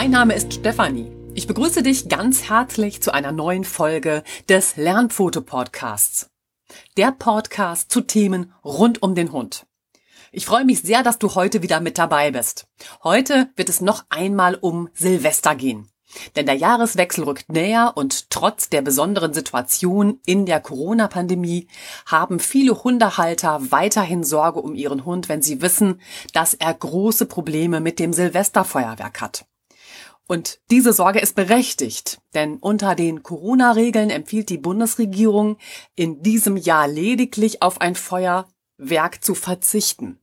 Mein Name ist Stefanie. Ich begrüße dich ganz herzlich zu einer neuen Folge des Lernfoto-Podcasts. Der Podcast zu Themen rund um den Hund. Ich freue mich sehr, dass du heute wieder mit dabei bist. Heute wird es noch einmal um Silvester gehen. Denn der Jahreswechsel rückt näher und trotz der besonderen Situation in der Corona-Pandemie haben viele Hundehalter weiterhin Sorge um ihren Hund, wenn sie wissen, dass er große Probleme mit dem Silvesterfeuerwerk hat. Und diese Sorge ist berechtigt, denn unter den Corona-Regeln empfiehlt die Bundesregierung in diesem Jahr lediglich auf ein Feuerwerk zu verzichten.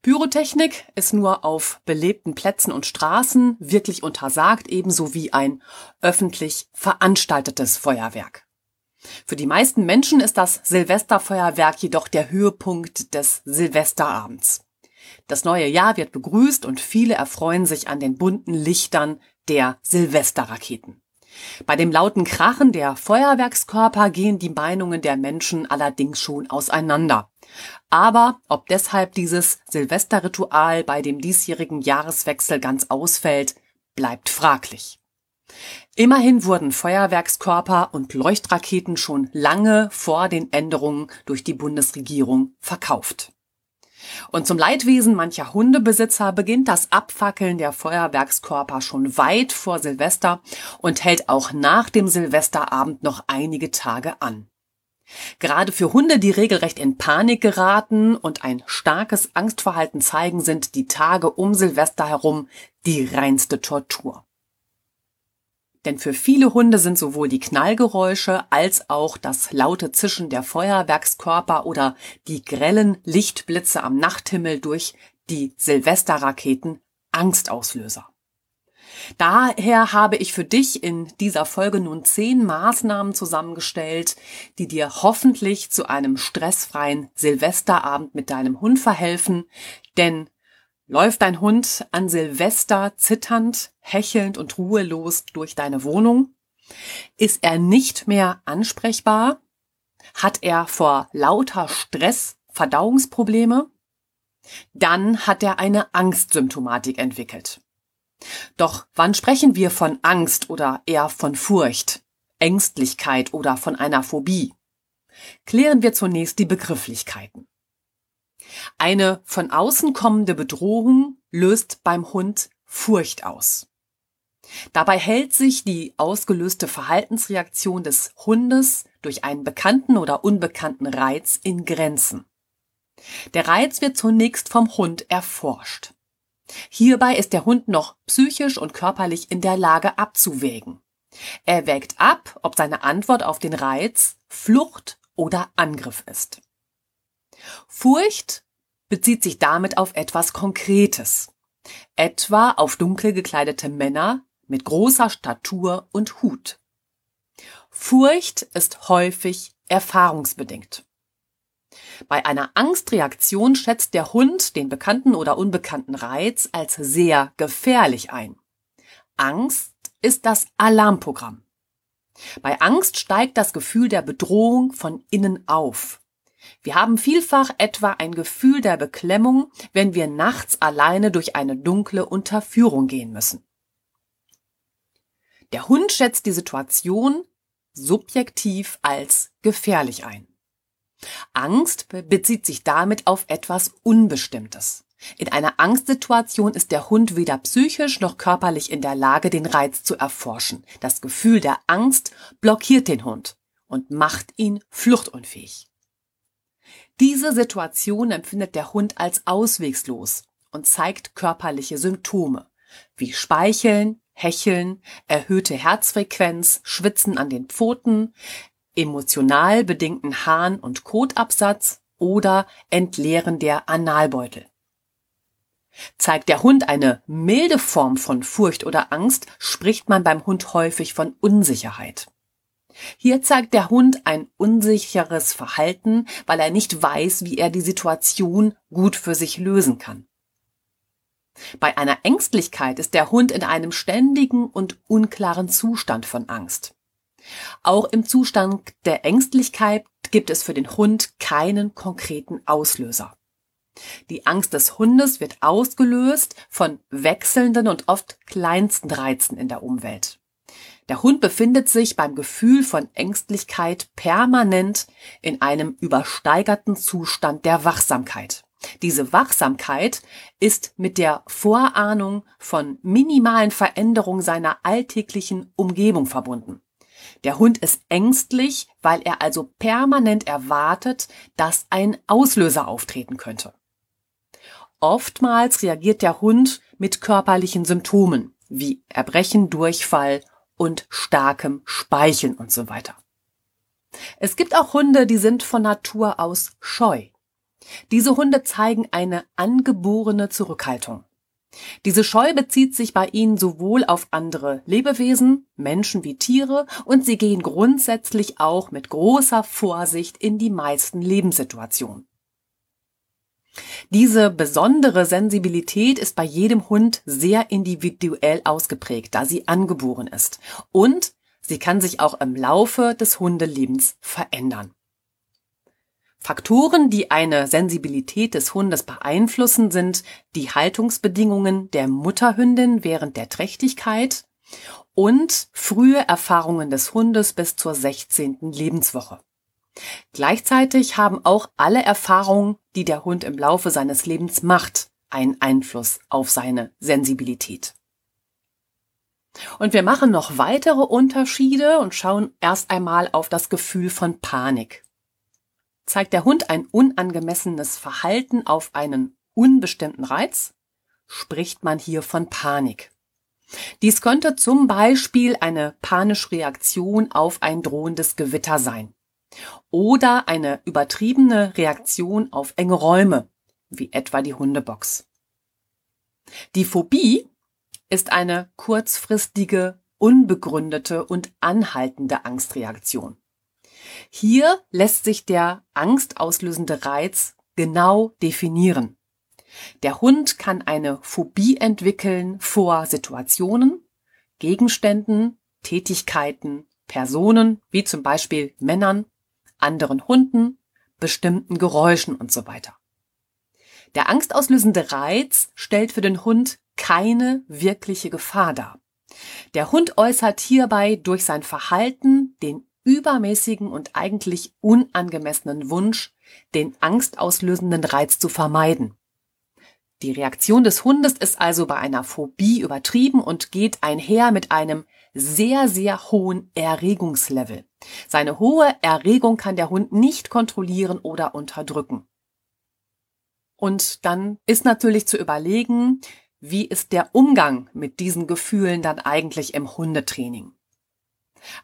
Pyrotechnik ist nur auf belebten Plätzen und Straßen wirklich untersagt, ebenso wie ein öffentlich veranstaltetes Feuerwerk. Für die meisten Menschen ist das Silvesterfeuerwerk jedoch der Höhepunkt des Silvesterabends. Das neue Jahr wird begrüßt und viele erfreuen sich an den bunten Lichtern der Silvesterraketen. Bei dem lauten Krachen der Feuerwerkskörper gehen die Meinungen der Menschen allerdings schon auseinander. Aber ob deshalb dieses Silvesterritual bei dem diesjährigen Jahreswechsel ganz ausfällt, bleibt fraglich. Immerhin wurden Feuerwerkskörper und Leuchtraketen schon lange vor den Änderungen durch die Bundesregierung verkauft. Und zum Leidwesen mancher Hundebesitzer beginnt das Abfackeln der Feuerwerkskörper schon weit vor Silvester und hält auch nach dem Silvesterabend noch einige Tage an. Gerade für Hunde, die regelrecht in Panik geraten und ein starkes Angstverhalten zeigen, sind die Tage um Silvester herum die reinste Tortur. Denn für viele Hunde sind sowohl die Knallgeräusche als auch das laute Zischen der Feuerwerkskörper oder die grellen Lichtblitze am Nachthimmel durch die Silvesterraketen Angstauslöser. Daher habe ich für dich in dieser Folge nun zehn Maßnahmen zusammengestellt, die dir hoffentlich zu einem stressfreien Silvesterabend mit deinem Hund verhelfen, denn Läuft dein Hund an Silvester zitternd, hechelnd und ruhelos durch deine Wohnung? Ist er nicht mehr ansprechbar? Hat er vor lauter Stress Verdauungsprobleme? Dann hat er eine Angstsymptomatik entwickelt. Doch wann sprechen wir von Angst oder eher von Furcht, Ängstlichkeit oder von einer Phobie? Klären wir zunächst die Begrifflichkeiten. Eine von außen kommende Bedrohung löst beim Hund Furcht aus. Dabei hält sich die ausgelöste Verhaltensreaktion des Hundes durch einen bekannten oder unbekannten Reiz in Grenzen. Der Reiz wird zunächst vom Hund erforscht. Hierbei ist der Hund noch psychisch und körperlich in der Lage abzuwägen. Er wägt ab, ob seine Antwort auf den Reiz Flucht oder Angriff ist. Furcht bezieht sich damit auf etwas Konkretes, etwa auf dunkel gekleidete Männer mit großer Statur und Hut. Furcht ist häufig erfahrungsbedingt. Bei einer Angstreaktion schätzt der Hund den bekannten oder unbekannten Reiz als sehr gefährlich ein. Angst ist das Alarmprogramm. Bei Angst steigt das Gefühl der Bedrohung von innen auf. Wir haben vielfach etwa ein Gefühl der Beklemmung, wenn wir nachts alleine durch eine dunkle Unterführung gehen müssen. Der Hund schätzt die Situation subjektiv als gefährlich ein. Angst bezieht sich damit auf etwas Unbestimmtes. In einer Angstsituation ist der Hund weder psychisch noch körperlich in der Lage, den Reiz zu erforschen. Das Gefühl der Angst blockiert den Hund und macht ihn fluchtunfähig. Diese Situation empfindet der Hund als auswegslos und zeigt körperliche Symptome wie Speicheln, Hecheln, erhöhte Herzfrequenz, Schwitzen an den Pfoten, emotional bedingten Harn- und Kotabsatz oder Entleeren der Analbeutel. Zeigt der Hund eine milde Form von Furcht oder Angst, spricht man beim Hund häufig von Unsicherheit. Hier zeigt der Hund ein unsicheres Verhalten, weil er nicht weiß, wie er die Situation gut für sich lösen kann. Bei einer Ängstlichkeit ist der Hund in einem ständigen und unklaren Zustand von Angst. Auch im Zustand der Ängstlichkeit gibt es für den Hund keinen konkreten Auslöser. Die Angst des Hundes wird ausgelöst von wechselnden und oft kleinsten Reizen in der Umwelt. Der Hund befindet sich beim Gefühl von Ängstlichkeit permanent in einem übersteigerten Zustand der Wachsamkeit. Diese Wachsamkeit ist mit der Vorahnung von minimalen Veränderungen seiner alltäglichen Umgebung verbunden. Der Hund ist ängstlich, weil er also permanent erwartet, dass ein Auslöser auftreten könnte. Oftmals reagiert der Hund mit körperlichen Symptomen wie Erbrechen, Durchfall und starkem Speicheln und so weiter. Es gibt auch Hunde, die sind von Natur aus scheu. Diese Hunde zeigen eine angeborene Zurückhaltung. Diese Scheu bezieht sich bei ihnen sowohl auf andere Lebewesen, Menschen wie Tiere, und sie gehen grundsätzlich auch mit großer Vorsicht in die meisten Lebenssituationen. Diese besondere Sensibilität ist bei jedem Hund sehr individuell ausgeprägt, da sie angeboren ist. Und sie kann sich auch im Laufe des Hundelebens verändern. Faktoren, die eine Sensibilität des Hundes beeinflussen, sind die Haltungsbedingungen der Mutterhündin während der Trächtigkeit und frühe Erfahrungen des Hundes bis zur 16. Lebenswoche. Gleichzeitig haben auch alle Erfahrungen, die der Hund im Laufe seines Lebens macht, einen Einfluss auf seine Sensibilität. Und wir machen noch weitere Unterschiede und schauen erst einmal auf das Gefühl von Panik. Zeigt der Hund ein unangemessenes Verhalten auf einen unbestimmten Reiz, spricht man hier von Panik. Dies könnte zum Beispiel eine panische Reaktion auf ein drohendes Gewitter sein oder eine übertriebene Reaktion auf enge Räume, wie etwa die Hundebox. Die Phobie ist eine kurzfristige, unbegründete und anhaltende Angstreaktion. Hier lässt sich der angstauslösende Reiz genau definieren. Der Hund kann eine Phobie entwickeln vor Situationen, Gegenständen, Tätigkeiten, Personen, wie zum Beispiel Männern, anderen Hunden, bestimmten Geräuschen und so weiter. Der angstauslösende Reiz stellt für den Hund keine wirkliche Gefahr dar. Der Hund äußert hierbei durch sein Verhalten den übermäßigen und eigentlich unangemessenen Wunsch, den angstauslösenden Reiz zu vermeiden. Die Reaktion des Hundes ist also bei einer Phobie übertrieben und geht einher mit einem sehr, sehr hohen Erregungslevel. Seine hohe Erregung kann der Hund nicht kontrollieren oder unterdrücken. Und dann ist natürlich zu überlegen, wie ist der Umgang mit diesen Gefühlen dann eigentlich im Hundetraining?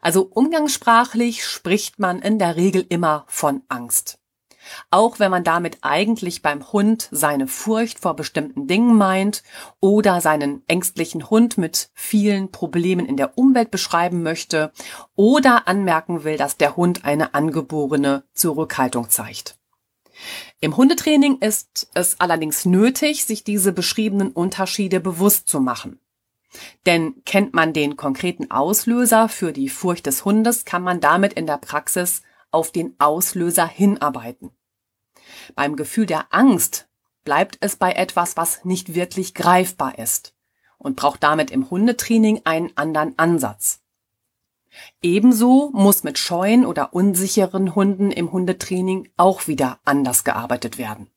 Also umgangssprachlich spricht man in der Regel immer von Angst. Auch wenn man damit eigentlich beim Hund seine Furcht vor bestimmten Dingen meint oder seinen ängstlichen Hund mit vielen Problemen in der Umwelt beschreiben möchte oder anmerken will, dass der Hund eine angeborene Zurückhaltung zeigt. Im Hundetraining ist es allerdings nötig, sich diese beschriebenen Unterschiede bewusst zu machen. Denn kennt man den konkreten Auslöser für die Furcht des Hundes, kann man damit in der Praxis auf den Auslöser hinarbeiten. Beim Gefühl der Angst bleibt es bei etwas, was nicht wirklich greifbar ist und braucht damit im Hundetraining einen anderen Ansatz. Ebenso muss mit scheuen oder unsicheren Hunden im Hundetraining auch wieder anders gearbeitet werden.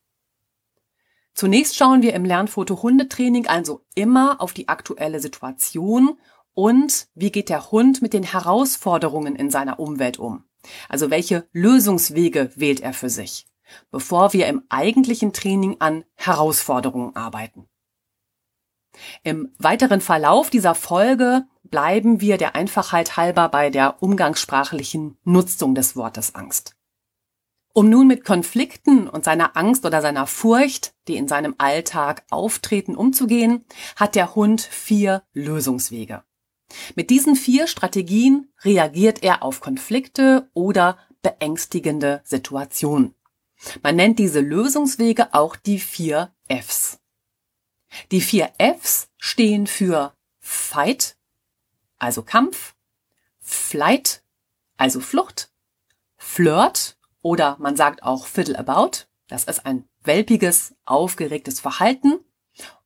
Zunächst schauen wir im Lernfoto Hundetraining also immer auf die aktuelle Situation und wie geht der Hund mit den Herausforderungen in seiner Umwelt um. Also welche Lösungswege wählt er für sich, bevor wir im eigentlichen Training an Herausforderungen arbeiten. Im weiteren Verlauf dieser Folge bleiben wir der Einfachheit halber bei der umgangssprachlichen Nutzung des Wortes Angst. Um nun mit Konflikten und seiner Angst oder seiner Furcht, die in seinem Alltag auftreten, umzugehen, hat der Hund vier Lösungswege. Mit diesen vier Strategien reagiert er auf Konflikte oder beängstigende Situationen. Man nennt diese Lösungswege auch die vier Fs. Die vier Fs stehen für Fight, also Kampf, Flight, also Flucht, Flirt oder man sagt auch Fiddle About, das ist ein welpiges, aufgeregtes Verhalten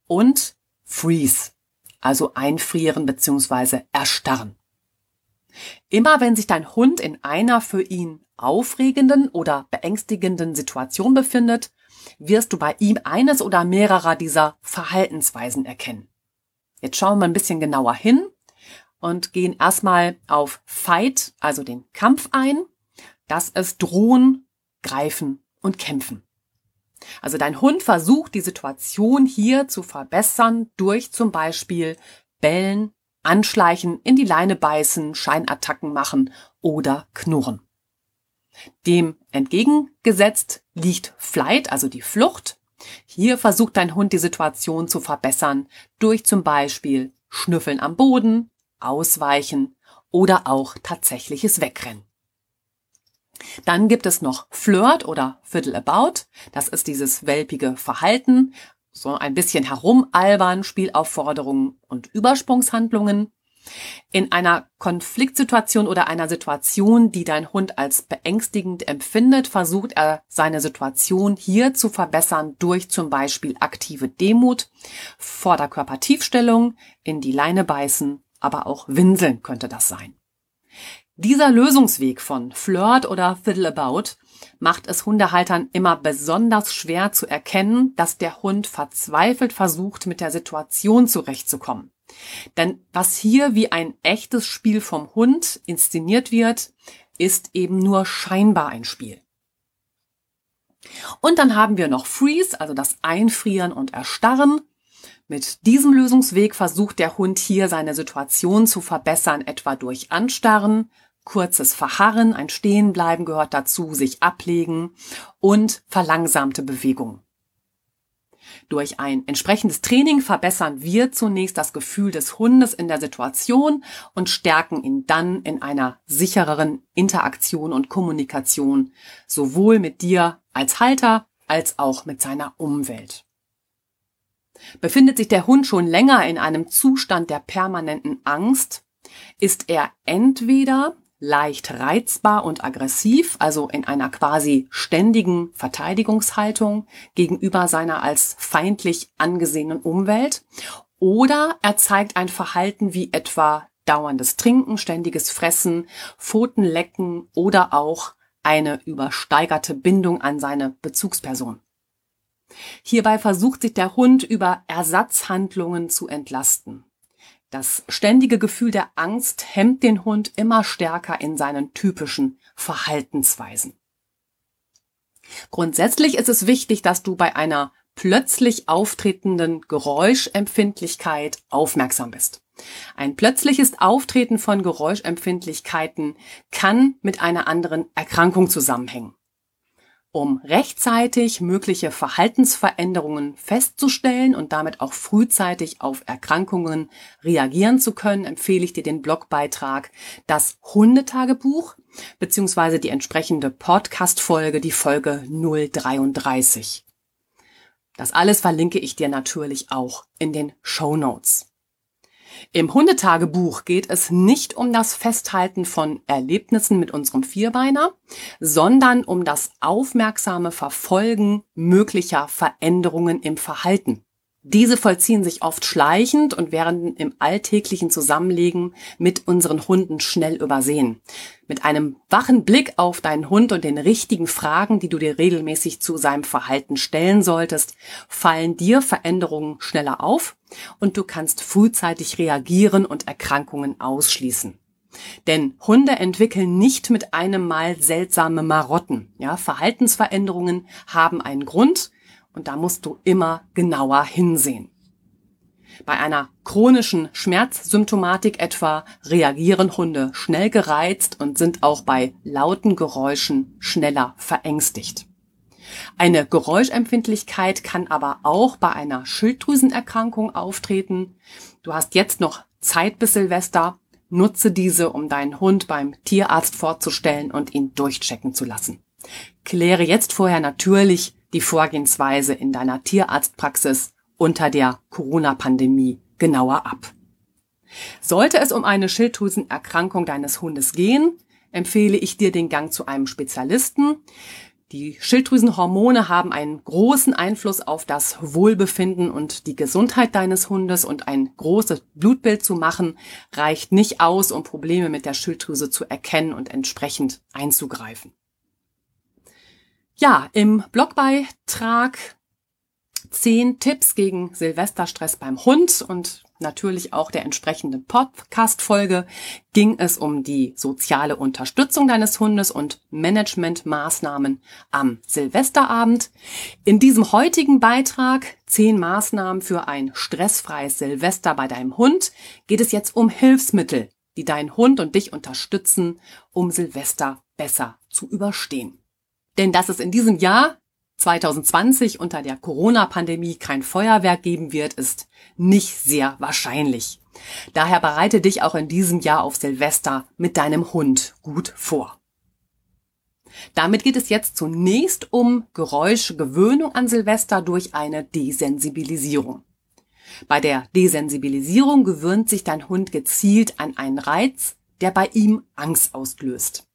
und Freeze, also einfrieren bzw. erstarren. Immer wenn sich dein Hund in einer für ihn aufregenden oder beängstigenden Situation befindet, wirst du bei ihm eines oder mehrerer dieser Verhaltensweisen erkennen. Jetzt schauen wir ein bisschen genauer hin und gehen erstmal auf Fight, also den Kampf ein. Das ist drohen, greifen und kämpfen. Also dein Hund versucht die Situation hier zu verbessern durch zum Beispiel Bellen, Anschleichen, in die Leine beißen, Scheinattacken machen oder knurren. Dem entgegengesetzt liegt Flight, also die Flucht. Hier versucht dein Hund die Situation zu verbessern durch zum Beispiel Schnüffeln am Boden, Ausweichen oder auch tatsächliches Wegrennen. Dann gibt es noch Flirt oder Fiddle About. Das ist dieses welpige Verhalten, so ein bisschen herumalbern, Spielaufforderungen und Übersprungshandlungen. In einer Konfliktsituation oder einer Situation, die dein Hund als beängstigend empfindet, versucht er seine Situation hier zu verbessern durch zum Beispiel aktive Demut, Vorderkörpertiefstellung, in die Leine beißen, aber auch Winseln könnte das sein. Dieser Lösungsweg von Flirt oder Fiddle About macht es Hundehaltern immer besonders schwer zu erkennen, dass der Hund verzweifelt versucht, mit der Situation zurechtzukommen. Denn was hier wie ein echtes Spiel vom Hund inszeniert wird, ist eben nur scheinbar ein Spiel. Und dann haben wir noch Freeze, also das Einfrieren und Erstarren. Mit diesem Lösungsweg versucht der Hund hier seine Situation zu verbessern, etwa durch Anstarren, kurzes Verharren, ein Stehenbleiben gehört dazu, sich ablegen und verlangsamte Bewegung. Durch ein entsprechendes Training verbessern wir zunächst das Gefühl des Hundes in der Situation und stärken ihn dann in einer sichereren Interaktion und Kommunikation, sowohl mit dir als Halter als auch mit seiner Umwelt. Befindet sich der Hund schon länger in einem Zustand der permanenten Angst, ist er entweder leicht reizbar und aggressiv, also in einer quasi ständigen Verteidigungshaltung gegenüber seiner als feindlich angesehenen Umwelt. Oder er zeigt ein Verhalten wie etwa dauerndes Trinken, ständiges Fressen, Pfotenlecken oder auch eine übersteigerte Bindung an seine Bezugsperson. Hierbei versucht sich der Hund über Ersatzhandlungen zu entlasten. Das ständige Gefühl der Angst hemmt den Hund immer stärker in seinen typischen Verhaltensweisen. Grundsätzlich ist es wichtig, dass du bei einer plötzlich auftretenden Geräuschempfindlichkeit aufmerksam bist. Ein plötzliches Auftreten von Geräuschempfindlichkeiten kann mit einer anderen Erkrankung zusammenhängen. Um rechtzeitig mögliche Verhaltensveränderungen festzustellen und damit auch frühzeitig auf Erkrankungen reagieren zu können, empfehle ich dir den Blogbeitrag Das Hundetagebuch beziehungsweise die entsprechende Podcast-Folge, die Folge 033. Das alles verlinke ich dir natürlich auch in den Show Notes. Im Hundetagebuch geht es nicht um das Festhalten von Erlebnissen mit unserem Vierbeiner, sondern um das aufmerksame Verfolgen möglicher Veränderungen im Verhalten. Diese vollziehen sich oft schleichend und werden im alltäglichen Zusammenlegen mit unseren Hunden schnell übersehen. Mit einem wachen Blick auf deinen Hund und den richtigen Fragen, die du dir regelmäßig zu seinem Verhalten stellen solltest, fallen dir Veränderungen schneller auf und du kannst frühzeitig reagieren und Erkrankungen ausschließen. Denn Hunde entwickeln nicht mit einem Mal seltsame Marotten. Ja, Verhaltensveränderungen haben einen Grund und da musst du immer genauer hinsehen. Bei einer chronischen Schmerzsymptomatik etwa reagieren Hunde schnell gereizt und sind auch bei lauten Geräuschen schneller verängstigt. Eine Geräuschempfindlichkeit kann aber auch bei einer Schilddrüsenerkrankung auftreten. Du hast jetzt noch Zeit bis Silvester. Nutze diese, um deinen Hund beim Tierarzt vorzustellen und ihn durchchecken zu lassen. Kläre jetzt vorher natürlich die Vorgehensweise in deiner Tierarztpraxis unter der Corona-Pandemie genauer ab. Sollte es um eine Schilddrüsenerkrankung deines Hundes gehen, empfehle ich dir den Gang zu einem Spezialisten. Die Schilddrüsenhormone haben einen großen Einfluss auf das Wohlbefinden und die Gesundheit deines Hundes und ein großes Blutbild zu machen reicht nicht aus, um Probleme mit der Schilddrüse zu erkennen und entsprechend einzugreifen. Ja, im Blogbeitrag zehn Tipps gegen Silvesterstress beim Hund und natürlich auch der entsprechenden Podcast-Folge ging es um die soziale Unterstützung deines Hundes und Managementmaßnahmen am Silvesterabend. In diesem heutigen Beitrag zehn Maßnahmen für ein stressfreies Silvester bei deinem Hund geht es jetzt um Hilfsmittel, die deinen Hund und dich unterstützen, um Silvester besser zu überstehen. Denn dass es in diesem Jahr 2020 unter der Corona-Pandemie kein Feuerwerk geben wird, ist nicht sehr wahrscheinlich. Daher bereite dich auch in diesem Jahr auf Silvester mit deinem Hund gut vor. Damit geht es jetzt zunächst um Geräuschgewöhnung an Silvester durch eine Desensibilisierung. Bei der Desensibilisierung gewöhnt sich dein Hund gezielt an einen Reiz, der bei ihm Angst auslöst.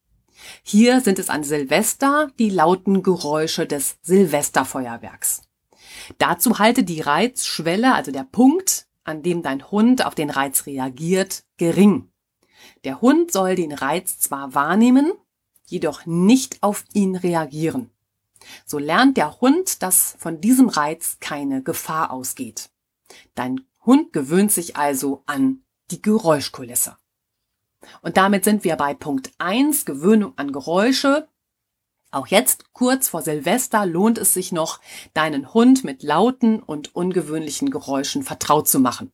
Hier sind es an Silvester die lauten Geräusche des Silvesterfeuerwerks. Dazu halte die Reizschwelle, also der Punkt, an dem dein Hund auf den Reiz reagiert, gering. Der Hund soll den Reiz zwar wahrnehmen, jedoch nicht auf ihn reagieren. So lernt der Hund, dass von diesem Reiz keine Gefahr ausgeht. Dein Hund gewöhnt sich also an die Geräuschkulisse. Und damit sind wir bei Punkt 1, Gewöhnung an Geräusche. Auch jetzt, kurz vor Silvester, lohnt es sich noch, deinen Hund mit lauten und ungewöhnlichen Geräuschen vertraut zu machen.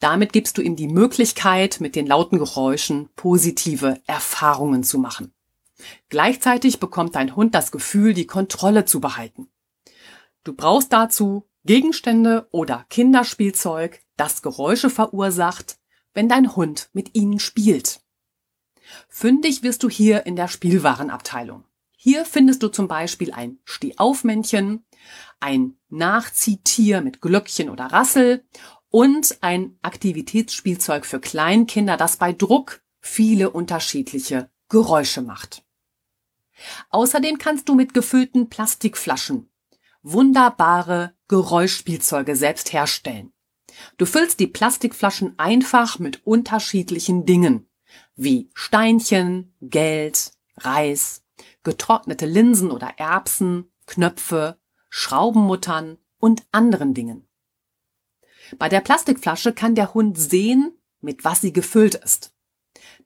Damit gibst du ihm die Möglichkeit, mit den lauten Geräuschen positive Erfahrungen zu machen. Gleichzeitig bekommt dein Hund das Gefühl, die Kontrolle zu behalten. Du brauchst dazu Gegenstände oder Kinderspielzeug, das Geräusche verursacht, wenn dein Hund mit ihnen spielt. Fündig wirst du hier in der Spielwarenabteilung. Hier findest du zum Beispiel ein Stehaufmännchen, ein Nachziehtier mit Glöckchen oder Rassel und ein Aktivitätsspielzeug für Kleinkinder, das bei Druck viele unterschiedliche Geräusche macht. Außerdem kannst du mit gefüllten Plastikflaschen wunderbare Geräuschspielzeuge selbst herstellen. Du füllst die Plastikflaschen einfach mit unterschiedlichen Dingen, wie Steinchen, Geld, Reis, getrocknete Linsen oder Erbsen, Knöpfe, Schraubenmuttern und anderen Dingen. Bei der Plastikflasche kann der Hund sehen, mit was sie gefüllt ist.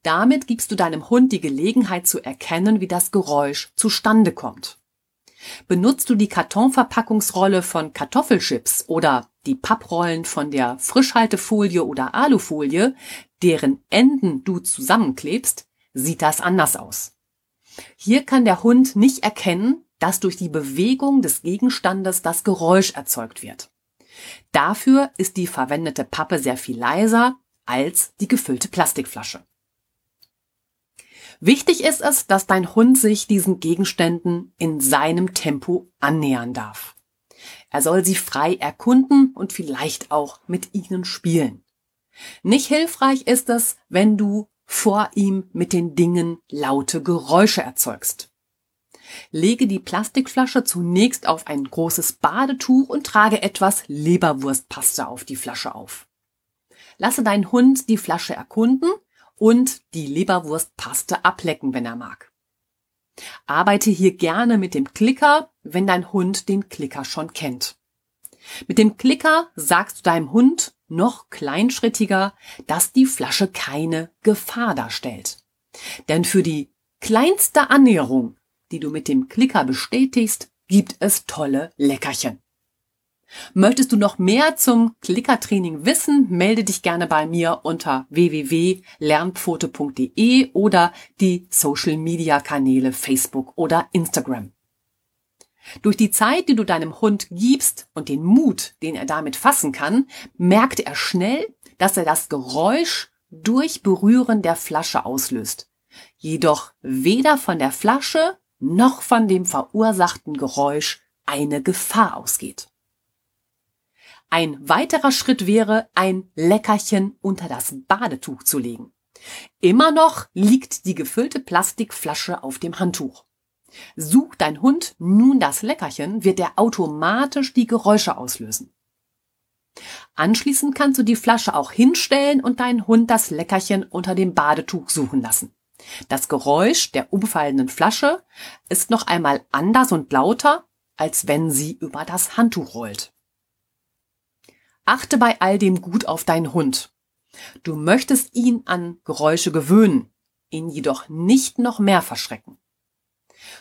Damit gibst du deinem Hund die Gelegenheit zu erkennen, wie das Geräusch zustande kommt. Benutzt du die Kartonverpackungsrolle von Kartoffelchips oder die Papprollen von der Frischhaltefolie oder Alufolie, deren Enden du zusammenklebst, sieht das anders aus. Hier kann der Hund nicht erkennen, dass durch die Bewegung des Gegenstandes das Geräusch erzeugt wird. Dafür ist die verwendete Pappe sehr viel leiser als die gefüllte Plastikflasche. Wichtig ist es, dass dein Hund sich diesen Gegenständen in seinem Tempo annähern darf. Er soll sie frei erkunden und vielleicht auch mit ihnen spielen. Nicht hilfreich ist es, wenn du vor ihm mit den Dingen laute Geräusche erzeugst. Lege die Plastikflasche zunächst auf ein großes Badetuch und trage etwas Leberwurstpaste auf die Flasche auf. Lasse deinen Hund die Flasche erkunden und die Leberwurstpaste ablecken, wenn er mag. Arbeite hier gerne mit dem Klicker, wenn dein Hund den Klicker schon kennt. Mit dem Klicker sagst du deinem Hund noch kleinschrittiger, dass die Flasche keine Gefahr darstellt. Denn für die kleinste Annäherung, die du mit dem Klicker bestätigst, gibt es tolle Leckerchen. Möchtest du noch mehr zum Klickertraining wissen, melde dich gerne bei mir unter www.lernpfote.de oder die Social Media Kanäle Facebook oder Instagram. Durch die Zeit, die du deinem Hund gibst und den Mut, den er damit fassen kann, merkt er schnell, dass er das Geräusch durch Berühren der Flasche auslöst. Jedoch weder von der Flasche noch von dem verursachten Geräusch eine Gefahr ausgeht. Ein weiterer Schritt wäre, ein Leckerchen unter das Badetuch zu legen. Immer noch liegt die gefüllte Plastikflasche auf dem Handtuch. Sucht dein Hund nun das Leckerchen, wird er automatisch die Geräusche auslösen. Anschließend kannst du die Flasche auch hinstellen und deinen Hund das Leckerchen unter dem Badetuch suchen lassen. Das Geräusch der umfallenden Flasche ist noch einmal anders und lauter, als wenn sie über das Handtuch rollt. Achte bei all dem gut auf deinen Hund. Du möchtest ihn an Geräusche gewöhnen, ihn jedoch nicht noch mehr verschrecken.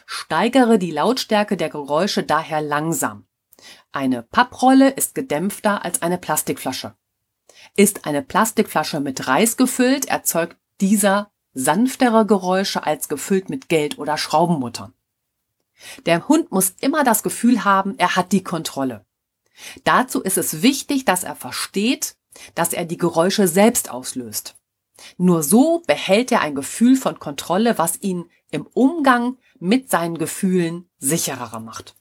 Steigere die Lautstärke der Geräusche daher langsam. Eine Papprolle ist gedämpfter als eine Plastikflasche. Ist eine Plastikflasche mit Reis gefüllt, erzeugt dieser sanftere Geräusche als gefüllt mit Geld oder Schraubenmuttern. Der Hund muss immer das Gefühl haben, er hat die Kontrolle. Dazu ist es wichtig, dass er versteht, dass er die Geräusche selbst auslöst. Nur so behält er ein Gefühl von Kontrolle, was ihn im Umgang mit seinen Gefühlen sicherer macht.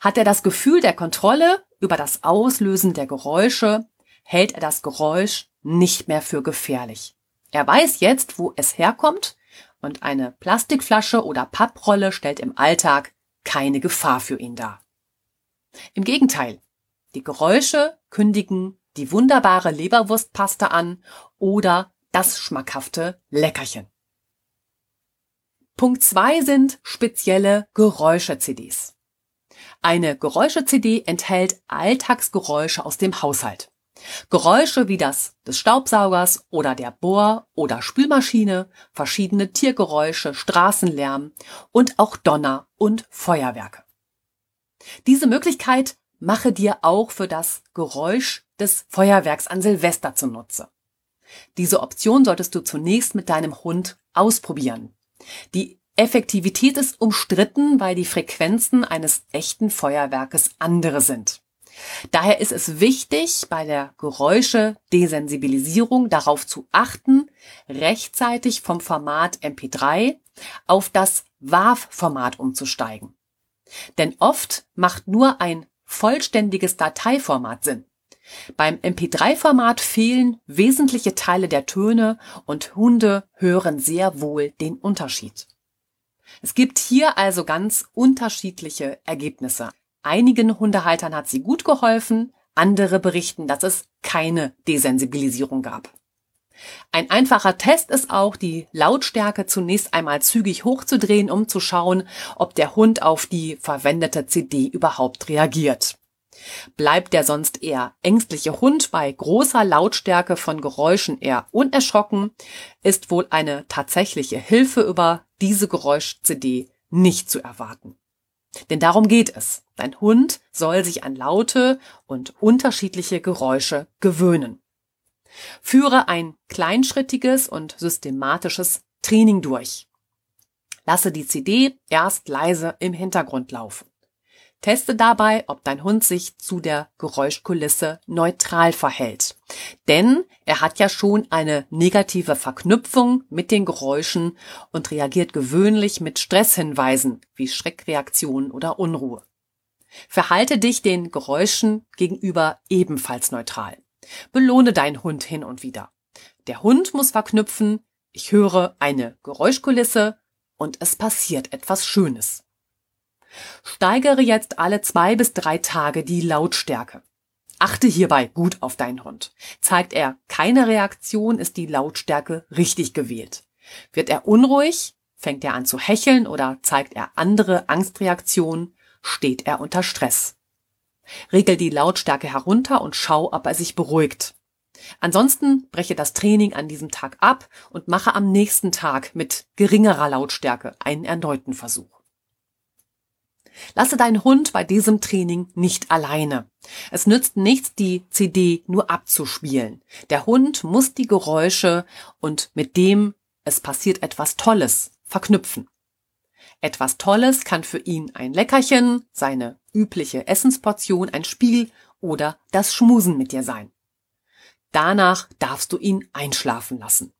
Hat er das Gefühl der Kontrolle über das Auslösen der Geräusche, hält er das Geräusch nicht mehr für gefährlich. Er weiß jetzt, wo es herkommt und eine Plastikflasche oder Papprolle stellt im Alltag keine Gefahr für ihn dar. Im Gegenteil, die Geräusche kündigen die wunderbare Leberwurstpaste an oder das schmackhafte Leckerchen. Punkt zwei sind spezielle Geräusche-CDs. Eine Geräusche-CD enthält Alltagsgeräusche aus dem Haushalt. Geräusche wie das des Staubsaugers oder der Bohr- oder Spülmaschine, verschiedene Tiergeräusche, Straßenlärm und auch Donner und Feuerwerke. Diese Möglichkeit mache dir auch für das Geräusch des Feuerwerks an Silvester zunutze. Diese Option solltest du zunächst mit deinem Hund ausprobieren. Die Effektivität ist umstritten, weil die Frequenzen eines echten Feuerwerkes andere sind. Daher ist es wichtig, bei der Geräusche-Desensibilisierung darauf zu achten, rechtzeitig vom Format MP3 auf das WAV-Format umzusteigen. Denn oft macht nur ein vollständiges Dateiformat Sinn. Beim MP3-Format fehlen wesentliche Teile der Töne und Hunde hören sehr wohl den Unterschied. Es gibt hier also ganz unterschiedliche Ergebnisse. Einigen Hundehaltern hat sie gut geholfen, andere berichten, dass es keine Desensibilisierung gab. Ein einfacher Test ist auch, die Lautstärke zunächst einmal zügig hochzudrehen, um zu schauen, ob der Hund auf die verwendete CD überhaupt reagiert. Bleibt der sonst eher ängstliche Hund bei großer Lautstärke von Geräuschen eher unerschrocken, ist wohl eine tatsächliche Hilfe über diese Geräusch-CD nicht zu erwarten. Denn darum geht es. Dein Hund soll sich an laute und unterschiedliche Geräusche gewöhnen. Führe ein kleinschrittiges und systematisches Training durch. Lasse die CD erst leise im Hintergrund laufen. Teste dabei, ob dein Hund sich zu der Geräuschkulisse neutral verhält. Denn er hat ja schon eine negative Verknüpfung mit den Geräuschen und reagiert gewöhnlich mit Stresshinweisen wie Schreckreaktionen oder Unruhe. Verhalte dich den Geräuschen gegenüber ebenfalls neutral. Belohne deinen Hund hin und wieder. Der Hund muss verknüpfen, ich höre eine Geräuschkulisse und es passiert etwas Schönes. Steigere jetzt alle zwei bis drei Tage die Lautstärke. Achte hierbei gut auf deinen Hund. Zeigt er keine Reaktion, ist die Lautstärke richtig gewählt. Wird er unruhig, fängt er an zu hecheln oder zeigt er andere Angstreaktionen, steht er unter Stress. Regel die Lautstärke herunter und schau, ob er sich beruhigt. Ansonsten breche das Training an diesem Tag ab und mache am nächsten Tag mit geringerer Lautstärke einen erneuten Versuch. Lasse deinen Hund bei diesem Training nicht alleine. Es nützt nichts, die CD nur abzuspielen. Der Hund muss die Geräusche und mit dem es passiert etwas Tolles verknüpfen. Etwas Tolles kann für ihn ein Leckerchen, seine übliche Essensportion, ein Spiel oder das Schmusen mit dir sein. Danach darfst du ihn einschlafen lassen.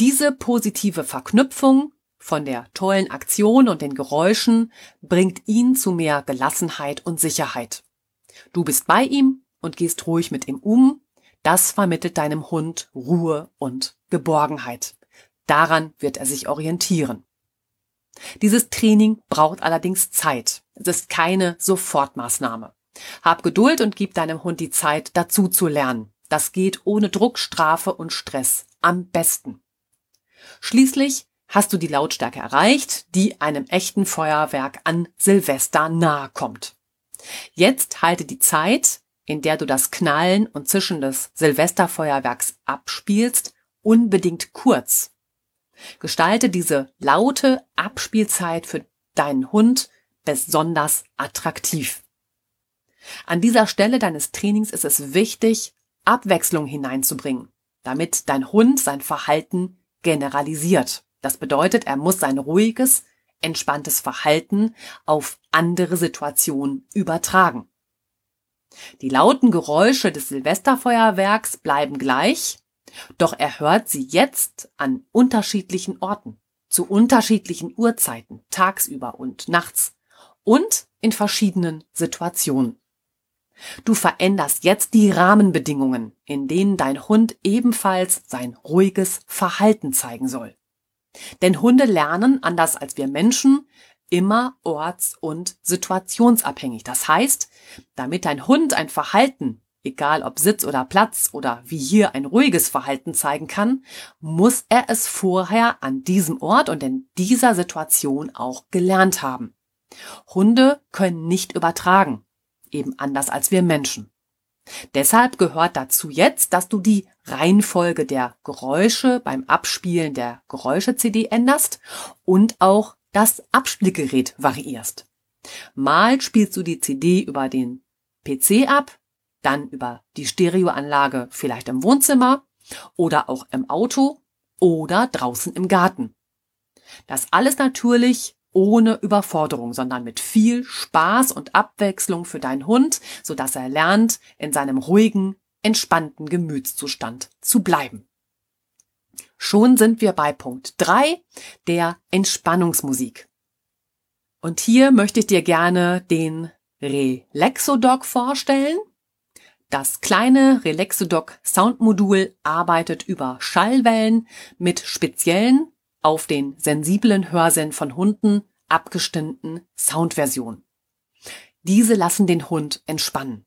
Diese positive Verknüpfung von der tollen Aktion und den Geräuschen bringt ihn zu mehr Gelassenheit und Sicherheit. Du bist bei ihm und gehst ruhig mit ihm um. Das vermittelt deinem Hund Ruhe und Geborgenheit. Daran wird er sich orientieren. Dieses Training braucht allerdings Zeit. Es ist keine Sofortmaßnahme. Hab Geduld und gib deinem Hund die Zeit, dazu zu lernen. Das geht ohne Druck, Strafe und Stress am besten. Schließlich hast du die Lautstärke erreicht, die einem echten Feuerwerk an Silvester nahe kommt. Jetzt halte die Zeit, in der du das Knallen und Zischen des Silvesterfeuerwerks abspielst, unbedingt kurz. Gestalte diese laute Abspielzeit für deinen Hund besonders attraktiv. An dieser Stelle deines Trainings ist es wichtig, Abwechslung hineinzubringen, damit dein Hund sein Verhalten generalisiert. Das bedeutet, er muss sein ruhiges, entspanntes Verhalten auf andere Situationen übertragen. Die lauten Geräusche des Silvesterfeuerwerks bleiben gleich, doch er hört sie jetzt an unterschiedlichen Orten, zu unterschiedlichen Uhrzeiten, tagsüber und nachts und in verschiedenen Situationen. Du veränderst jetzt die Rahmenbedingungen, in denen dein Hund ebenfalls sein ruhiges Verhalten zeigen soll. Denn Hunde lernen, anders als wir Menschen, immer orts- und situationsabhängig. Das heißt, damit dein Hund ein Verhalten, egal ob Sitz oder Platz oder wie hier ein ruhiges Verhalten zeigen kann, muss er es vorher an diesem Ort und in dieser Situation auch gelernt haben. Hunde können nicht übertragen, eben anders als wir Menschen. Deshalb gehört dazu jetzt, dass du die Reihenfolge der Geräusche beim Abspielen der Geräusche-CD änderst und auch das Abspielgerät variierst. Mal spielst du die CD über den PC ab, dann über die Stereoanlage vielleicht im Wohnzimmer oder auch im Auto oder draußen im Garten. Das alles natürlich ohne Überforderung, sondern mit viel Spaß und Abwechslung für deinen Hund, so dass er lernt, in seinem ruhigen, entspannten Gemütszustand zu bleiben. Schon sind wir bei Punkt 3, der Entspannungsmusik. Und hier möchte ich dir gerne den Relaxodoc vorstellen. Das kleine Relaxodoc Soundmodul arbeitet über Schallwellen mit speziellen auf den sensiblen Hörsinn von Hunden abgestimmten Soundversionen. Diese lassen den Hund entspannen.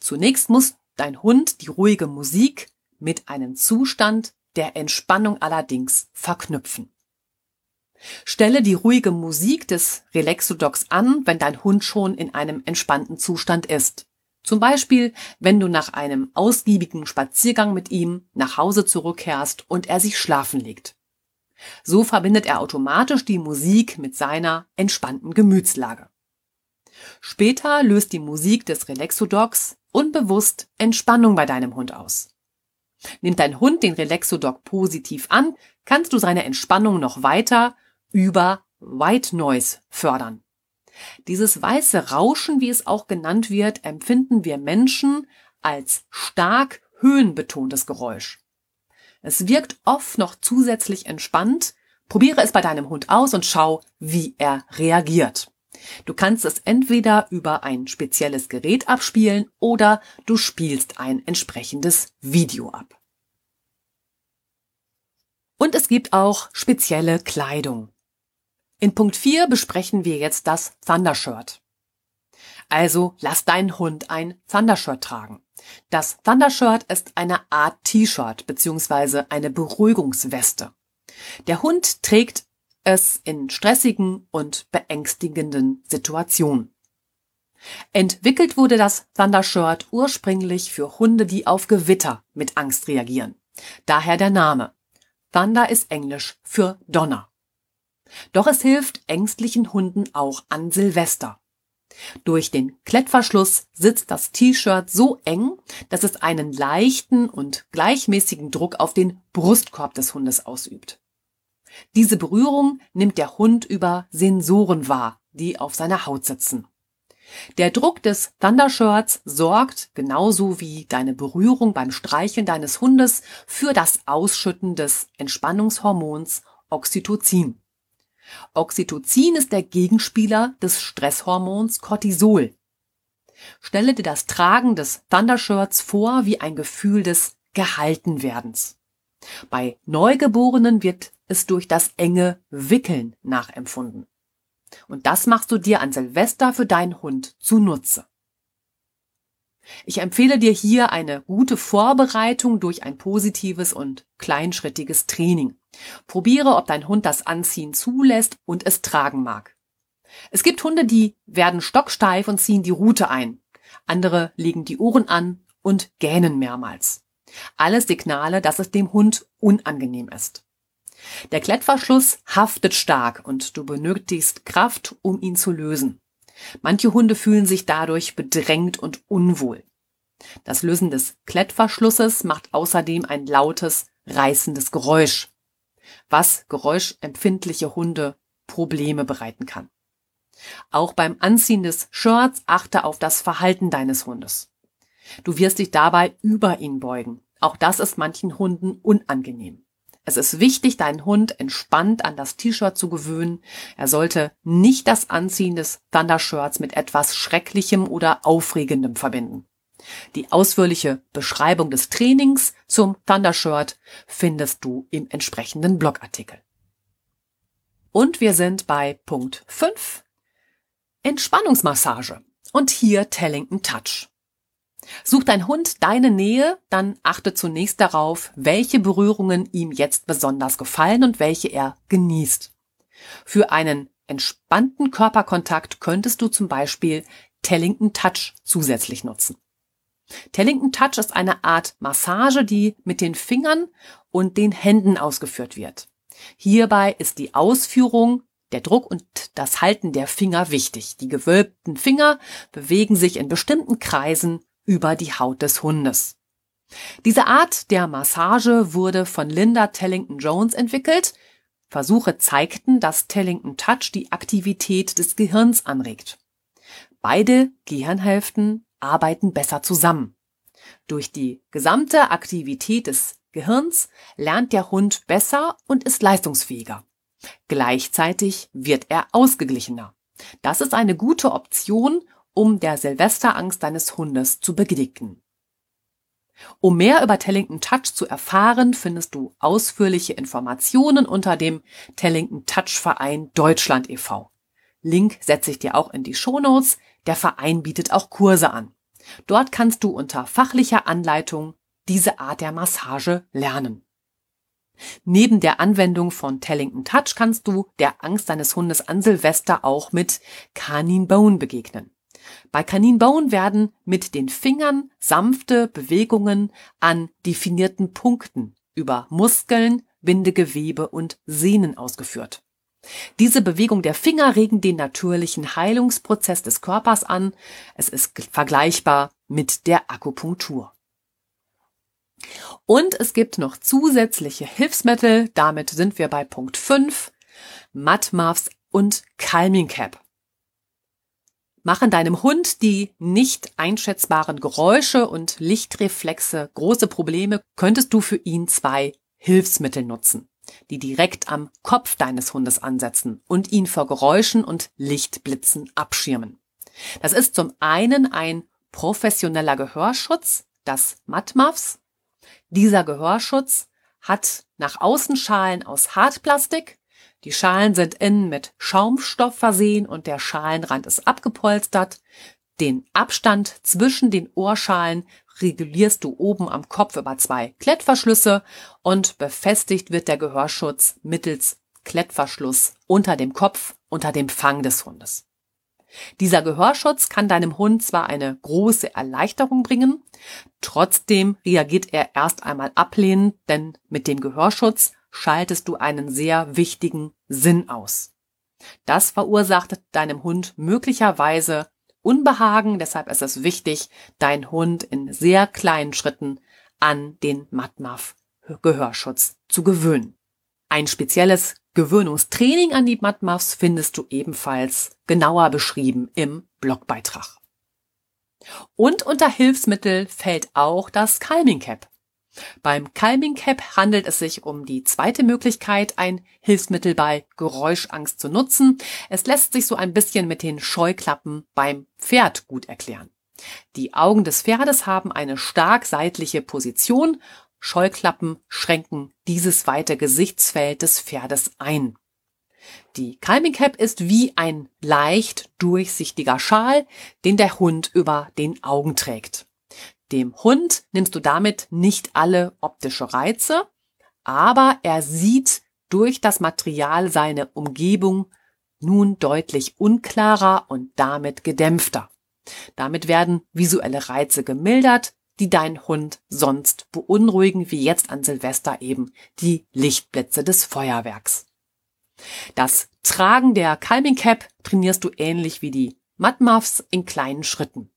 Zunächst muss dein Hund die ruhige Musik mit einem Zustand der Entspannung allerdings verknüpfen. Stelle die ruhige Musik des Relaxodocs an, wenn dein Hund schon in einem entspannten Zustand ist. Zum Beispiel, wenn du nach einem ausgiebigen Spaziergang mit ihm nach Hause zurückkehrst und er sich schlafen legt. So verbindet er automatisch die Musik mit seiner entspannten Gemütslage. Später löst die Musik des Relaxodocs unbewusst Entspannung bei deinem Hund aus. Nimmt dein Hund den Relaxodoc positiv an, kannst du seine Entspannung noch weiter über White Noise fördern. Dieses weiße Rauschen, wie es auch genannt wird, empfinden wir Menschen als stark höhenbetontes Geräusch. Es wirkt oft noch zusätzlich entspannt. Probiere es bei deinem Hund aus und schau, wie er reagiert. Du kannst es entweder über ein spezielles Gerät abspielen oder du spielst ein entsprechendes Video ab. Und es gibt auch spezielle Kleidung. In Punkt 4 besprechen wir jetzt das Thundershirt. Also lass deinen Hund ein Thundershirt tragen. Das Thundershirt ist eine Art T-Shirt bzw. eine Beruhigungsweste. Der Hund trägt es in stressigen und beängstigenden Situationen. Entwickelt wurde das Thundershirt ursprünglich für Hunde, die auf Gewitter mit Angst reagieren. Daher der Name. Thunder ist Englisch für Donner. Doch es hilft ängstlichen Hunden auch an Silvester. Durch den Klettverschluss sitzt das T-Shirt so eng, dass es einen leichten und gleichmäßigen Druck auf den Brustkorb des Hundes ausübt. Diese Berührung nimmt der Hund über Sensoren wahr, die auf seiner Haut sitzen. Der Druck des Thundershirts sorgt, genauso wie deine Berührung beim Streicheln deines Hundes, für das Ausschütten des Entspannungshormons Oxytocin. Oxytocin ist der Gegenspieler des Stresshormons Cortisol. Stelle dir das Tragen des Thundershirts vor wie ein Gefühl des Gehaltenwerdens. Bei Neugeborenen wird es durch das enge Wickeln nachempfunden. Und das machst du dir an Silvester für deinen Hund zunutze. Ich empfehle dir hier eine gute Vorbereitung durch ein positives und kleinschrittiges Training. Probiere, ob dein Hund das Anziehen zulässt und es tragen mag. Es gibt Hunde, die werden stocksteif und ziehen die Rute ein. Andere legen die Ohren an und gähnen mehrmals. Alles Signale, dass es dem Hund unangenehm ist. Der Klettverschluss haftet stark und du benötigst Kraft, um ihn zu lösen. Manche Hunde fühlen sich dadurch bedrängt und unwohl. Das Lösen des Klettverschlusses macht außerdem ein lautes, reißendes Geräusch, was geräuschempfindliche Hunde Probleme bereiten kann. Auch beim Anziehen des Shirts achte auf das Verhalten deines Hundes. Du wirst dich dabei über ihn beugen. Auch das ist manchen Hunden unangenehm. Es ist wichtig, deinen Hund entspannt an das T-Shirt zu gewöhnen. Er sollte nicht das Anziehen des Thundershirts mit etwas Schrecklichem oder Aufregendem verbinden. Die ausführliche Beschreibung des Trainings zum Thundershirt findest du im entsprechenden Blogartikel. Und wir sind bei Punkt 5. Entspannungsmassage. Und hier Tellington Touch. Sucht dein Hund deine Nähe, dann achte zunächst darauf, welche Berührungen ihm jetzt besonders gefallen und welche er genießt. Für einen entspannten Körperkontakt könntest du zum Beispiel Tellington Touch zusätzlich nutzen. Tellington Touch ist eine Art Massage, die mit den Fingern und den Händen ausgeführt wird. Hierbei ist die Ausführung der Druck und das Halten der Finger wichtig. Die gewölbten Finger bewegen sich in bestimmten Kreisen über die Haut des Hundes. Diese Art der Massage wurde von Linda Tellington Jones entwickelt. Versuche zeigten, dass Tellington Touch die Aktivität des Gehirns anregt. Beide Gehirnhälften arbeiten besser zusammen. Durch die gesamte Aktivität des Gehirns lernt der Hund besser und ist leistungsfähiger. Gleichzeitig wird er ausgeglichener. Das ist eine gute Option, um der Silvesterangst deines Hundes zu begegnen. Um mehr über Tellington Touch zu erfahren, findest du ausführliche Informationen unter dem Tellington Touch Verein Deutschland e.V. Link setze ich dir auch in die Shownotes. Der Verein bietet auch Kurse an. Dort kannst du unter fachlicher Anleitung diese Art der Massage lernen. Neben der Anwendung von Tellington Touch kannst du der Angst deines Hundes an Silvester auch mit Canin Bone begegnen. Bei Canin Bone werden mit den Fingern sanfte Bewegungen an definierten Punkten über Muskeln, Bindegewebe und Sehnen ausgeführt. Diese Bewegung der Finger regen den natürlichen Heilungsprozess des Körpers an. Es ist vergleichbar mit der Akupunktur. Und es gibt noch zusätzliche Hilfsmittel. Damit sind wir bei Punkt 5. Mudmuffs und Calming Cap. Machen deinem Hund die nicht einschätzbaren Geräusche und Lichtreflexe große Probleme, könntest du für ihn zwei Hilfsmittel nutzen die direkt am Kopf deines Hundes ansetzen und ihn vor Geräuschen und Lichtblitzen abschirmen. Das ist zum einen ein professioneller Gehörschutz, das Matmuffs. Dieser Gehörschutz hat nach außen Schalen aus Hartplastik. Die Schalen sind innen mit Schaumstoff versehen und der Schalenrand ist abgepolstert. Den Abstand zwischen den Ohrschalen regulierst du oben am Kopf über zwei Klettverschlüsse und befestigt wird der Gehörschutz mittels Klettverschluss unter dem Kopf, unter dem Fang des Hundes. Dieser Gehörschutz kann deinem Hund zwar eine große Erleichterung bringen, trotzdem reagiert er erst einmal ablehnend, denn mit dem Gehörschutz schaltest du einen sehr wichtigen Sinn aus. Das verursacht deinem Hund möglicherweise Unbehagen. Deshalb ist es wichtig, deinen Hund in sehr kleinen Schritten an den Matmaf Gehörschutz zu gewöhnen. Ein spezielles Gewöhnungstraining an die Matmuffs findest du ebenfalls genauer beschrieben im Blogbeitrag. Und unter Hilfsmittel fällt auch das Calming Cap. Beim Calming Cap handelt es sich um die zweite Möglichkeit, ein Hilfsmittel bei Geräuschangst zu nutzen. Es lässt sich so ein bisschen mit den Scheuklappen beim Pferd gut erklären. Die Augen des Pferdes haben eine stark seitliche Position Scheuklappen schränken dieses weite Gesichtsfeld des Pferdes ein. Die Calming Cap ist wie ein leicht durchsichtiger Schal, den der Hund über den Augen trägt. Dem Hund nimmst du damit nicht alle optische Reize, aber er sieht durch das Material seine Umgebung nun deutlich unklarer und damit gedämpfter. Damit werden visuelle Reize gemildert, die deinen Hund sonst beunruhigen, wie jetzt an Silvester eben die Lichtblitze des Feuerwerks. Das Tragen der Calming Cap trainierst du ähnlich wie die Mudmuffs in kleinen Schritten.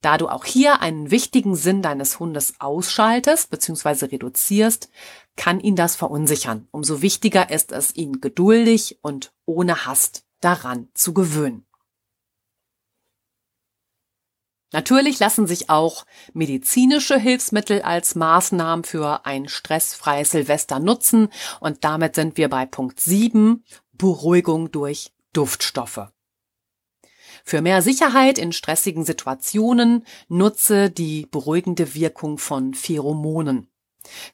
Da du auch hier einen wichtigen Sinn deines Hundes ausschaltest bzw. reduzierst, kann ihn das verunsichern. Umso wichtiger ist es, ihn geduldig und ohne Hast daran zu gewöhnen. Natürlich lassen sich auch medizinische Hilfsmittel als Maßnahmen für ein stressfreies Silvester nutzen und damit sind wir bei Punkt 7, Beruhigung durch Duftstoffe. Für mehr Sicherheit in stressigen Situationen nutze die beruhigende Wirkung von Pheromonen.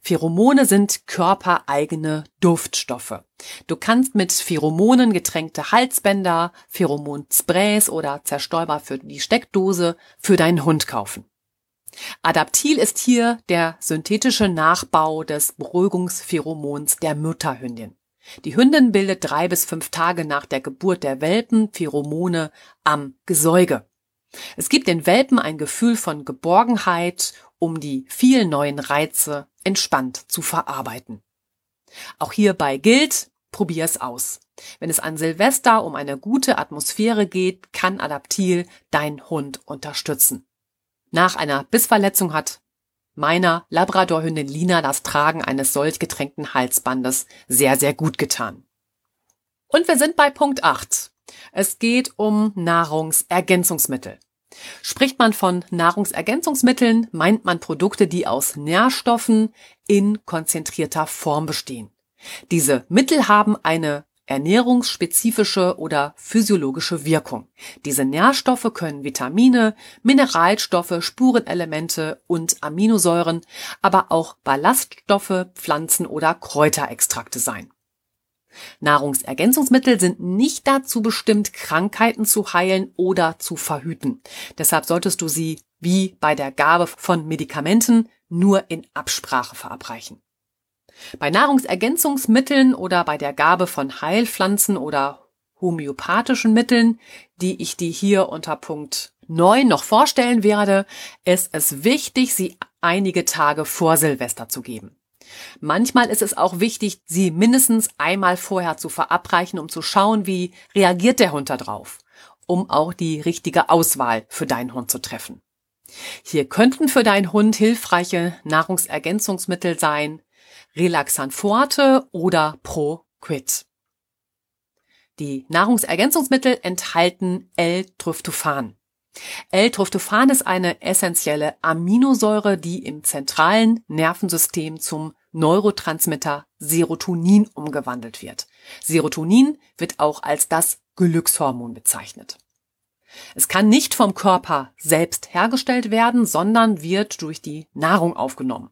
Pheromone sind körpereigene Duftstoffe. Du kannst mit Pheromonen getränkte Halsbänder, Pheromonsprays oder Zerstäuber für die Steckdose für deinen Hund kaufen. Adaptil ist hier der synthetische Nachbau des Beruhigungspheromons der Mutterhündin. Die Hündin bildet drei bis fünf Tage nach der Geburt der Welpen Pheromone am Gesäuge. Es gibt den Welpen ein Gefühl von Geborgenheit, um die vielen neuen Reize entspannt zu verarbeiten. Auch hierbei gilt, probier es aus. Wenn es an Silvester um eine gute Atmosphäre geht, kann Adaptil dein Hund unterstützen. Nach einer Bissverletzung hat meiner Labradorhündin Lina das Tragen eines solch getränkten Halsbandes sehr, sehr gut getan. Und wir sind bei Punkt 8. Es geht um Nahrungsergänzungsmittel. Spricht man von Nahrungsergänzungsmitteln, meint man Produkte, die aus Nährstoffen in konzentrierter Form bestehen. Diese Mittel haben eine ernährungsspezifische oder physiologische Wirkung. Diese Nährstoffe können Vitamine, Mineralstoffe, Spurenelemente und Aminosäuren, aber auch Ballaststoffe, Pflanzen oder Kräuterextrakte sein. Nahrungsergänzungsmittel sind nicht dazu bestimmt, Krankheiten zu heilen oder zu verhüten. Deshalb solltest du sie, wie bei der Gabe von Medikamenten, nur in Absprache verabreichen. Bei Nahrungsergänzungsmitteln oder bei der Gabe von Heilpflanzen oder homöopathischen Mitteln, die ich dir hier unter Punkt 9 noch vorstellen werde, ist es wichtig, sie einige Tage vor Silvester zu geben. Manchmal ist es auch wichtig, sie mindestens einmal vorher zu verabreichen, um zu schauen, wie reagiert der Hund darauf, um auch die richtige Auswahl für deinen Hund zu treffen. Hier könnten für deinen Hund hilfreiche Nahrungsergänzungsmittel sein Relaxan Forte oder Pro Quid. Die Nahrungsergänzungsmittel enthalten L-Tryptophan. L-Tryptophan ist eine essentielle Aminosäure, die im zentralen Nervensystem zum Neurotransmitter Serotonin umgewandelt wird. Serotonin wird auch als das Glückshormon bezeichnet. Es kann nicht vom Körper selbst hergestellt werden, sondern wird durch die Nahrung aufgenommen.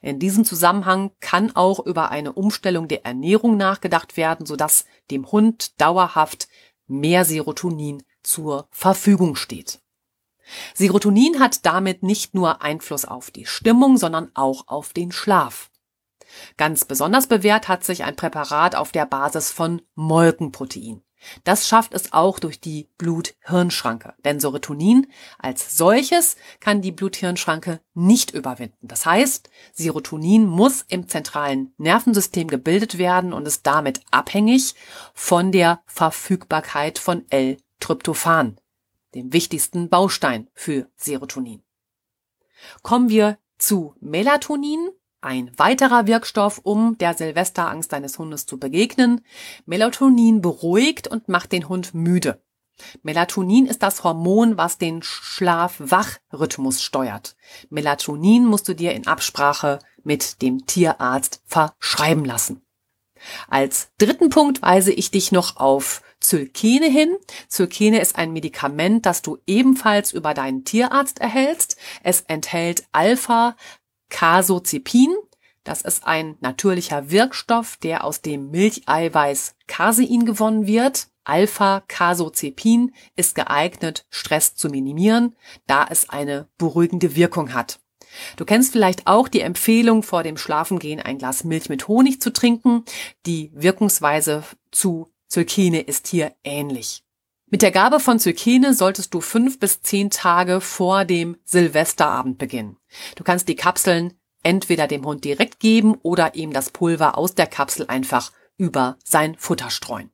In diesem Zusammenhang kann auch über eine Umstellung der Ernährung nachgedacht werden, sodass dem Hund dauerhaft mehr Serotonin zur Verfügung steht. Serotonin hat damit nicht nur Einfluss auf die Stimmung, sondern auch auf den Schlaf. Ganz besonders bewährt hat sich ein Präparat auf der Basis von Molkenprotein. Das schafft es auch durch die Blut-Hirn-Schranke. Denn Serotonin als solches kann die Blut-Hirn-Schranke nicht überwinden. Das heißt, Serotonin muss im zentralen Nervensystem gebildet werden und ist damit abhängig von der Verfügbarkeit von L-Tryptophan, dem wichtigsten Baustein für Serotonin. Kommen wir zu Melatonin, ein weiterer Wirkstoff, um der Silvesterangst deines Hundes zu begegnen. Melatonin beruhigt und macht den Hund müde. Melatonin ist das Hormon, was den Schlaf-Wach-Rhythmus steuert. Melatonin musst du dir in Absprache mit dem Tierarzt verschreiben lassen. Als dritten Punkt weise ich dich noch auf Zylkene hin. Zylkene ist ein Medikament, das du ebenfalls über deinen Tierarzt erhältst. Es enthält Alpha Casozepin. Das ist ein natürlicher Wirkstoff, der aus dem Milcheiweiß Casein gewonnen wird. Alpha-Casozepin ist geeignet, Stress zu minimieren, da es eine beruhigende Wirkung hat. Du kennst vielleicht auch die Empfehlung, vor dem Schlafengehen ein Glas Milch mit Honig zu trinken. Die Wirkungsweise zu Zylkene ist hier ähnlich. Mit der Gabe von Zylkene solltest du fünf bis zehn Tage vor dem Silvesterabend beginnen. Du kannst die Kapseln entweder dem Hund direkt geben oder ihm das Pulver aus der Kapsel einfach über sein Futter streuen.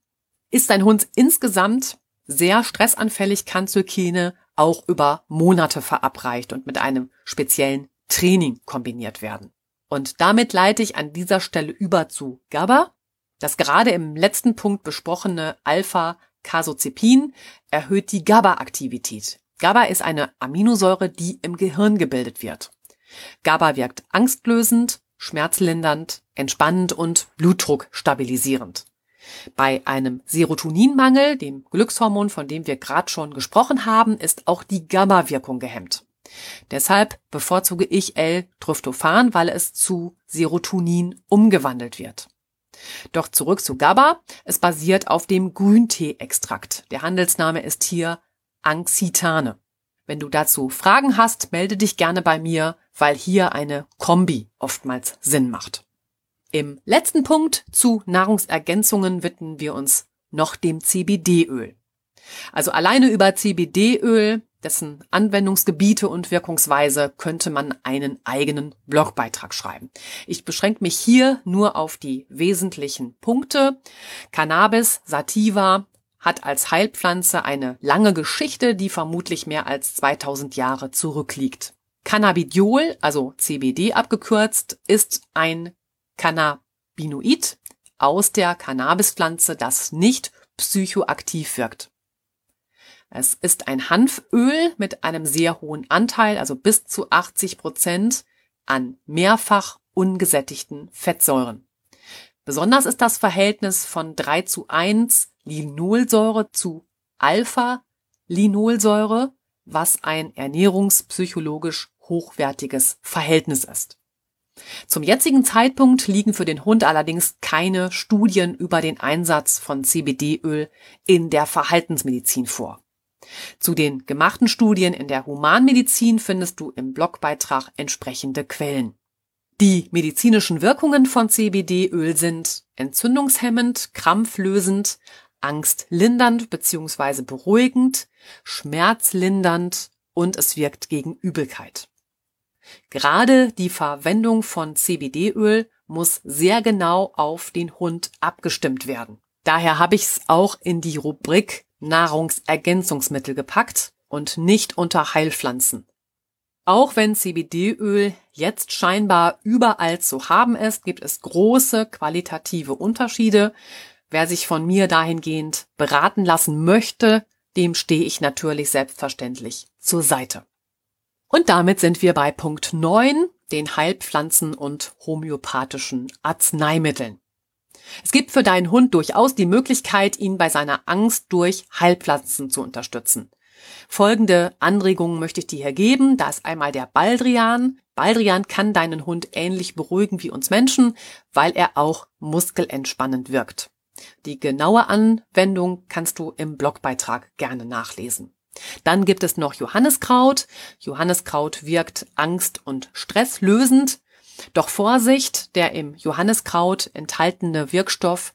Ist dein Hund insgesamt sehr stressanfällig, kann Zylkene auch über Monate verabreicht und mit einem speziellen Training kombiniert werden. Und damit leite ich an dieser Stelle über zu GABA. Das gerade im letzten Punkt besprochene Alpha-Casozepin erhöht die GABA-Aktivität. GABA ist eine Aminosäure, die im Gehirn gebildet wird. GABA wirkt angstlösend, schmerzlindernd, entspannend und Blutdruck stabilisierend. Bei einem Serotoninmangel, dem Glückshormon, von dem wir gerade schon gesprochen haben, ist auch die GABA-Wirkung gehemmt. Deshalb bevorzuge ich L-Tryptophan, weil es zu Serotonin umgewandelt wird. Doch zurück zu GABA. Es basiert auf dem Grüntee-Extrakt. Der Handelsname ist hier Anxitane. Wenn du dazu Fragen hast, melde dich gerne bei mir, weil hier eine Kombi oftmals Sinn macht. Im letzten Punkt zu Nahrungsergänzungen widmen wir uns noch dem CBD-Öl. Also alleine über CBD-Öl, dessen Anwendungsgebiete und Wirkungsweise könnte man einen eigenen Blogbeitrag schreiben. Ich beschränke mich hier nur auf die wesentlichen Punkte. Cannabis sativa hat als Heilpflanze eine lange Geschichte, die vermutlich mehr als 2000 Jahre zurückliegt. Cannabidiol, also CBD abgekürzt, ist ein Cannabinoid aus der Cannabispflanze, das nicht psychoaktiv wirkt. Es ist ein Hanföl mit einem sehr hohen Anteil, also bis zu 80 Prozent an mehrfach ungesättigten Fettsäuren. Besonders ist das Verhältnis von 3 zu 1 Linolsäure zu Alpha-Linolsäure, was ein ernährungspsychologisch hochwertiges Verhältnis ist. Zum jetzigen Zeitpunkt liegen für den Hund allerdings keine Studien über den Einsatz von CBD-Öl in der Verhaltensmedizin vor. Zu den gemachten Studien in der Humanmedizin findest du im Blogbeitrag entsprechende Quellen. Die medizinischen Wirkungen von CBD-Öl sind entzündungshemmend, krampflösend, angstlindernd bzw. beruhigend, schmerzlindernd und es wirkt gegen Übelkeit. Gerade die Verwendung von CBD-Öl muss sehr genau auf den Hund abgestimmt werden. Daher habe ich es auch in die Rubrik Nahrungsergänzungsmittel gepackt und nicht unter Heilpflanzen. Auch wenn CBD-Öl jetzt scheinbar überall zu haben ist, gibt es große qualitative Unterschiede. Wer sich von mir dahingehend beraten lassen möchte, dem stehe ich natürlich selbstverständlich zur Seite. Und damit sind wir bei Punkt 9, den Heilpflanzen und homöopathischen Arzneimitteln. Es gibt für deinen Hund durchaus die Möglichkeit, ihn bei seiner Angst durch Heilpflanzen zu unterstützen. Folgende Anregungen möchte ich dir hier geben. Da ist einmal der Baldrian. Baldrian kann deinen Hund ähnlich beruhigen wie uns Menschen, weil er auch muskelentspannend wirkt. Die genaue Anwendung kannst du im Blogbeitrag gerne nachlesen. Dann gibt es noch Johanniskraut. Johanniskraut wirkt angst- und stresslösend. Doch Vorsicht, der im Johanniskraut enthaltene Wirkstoff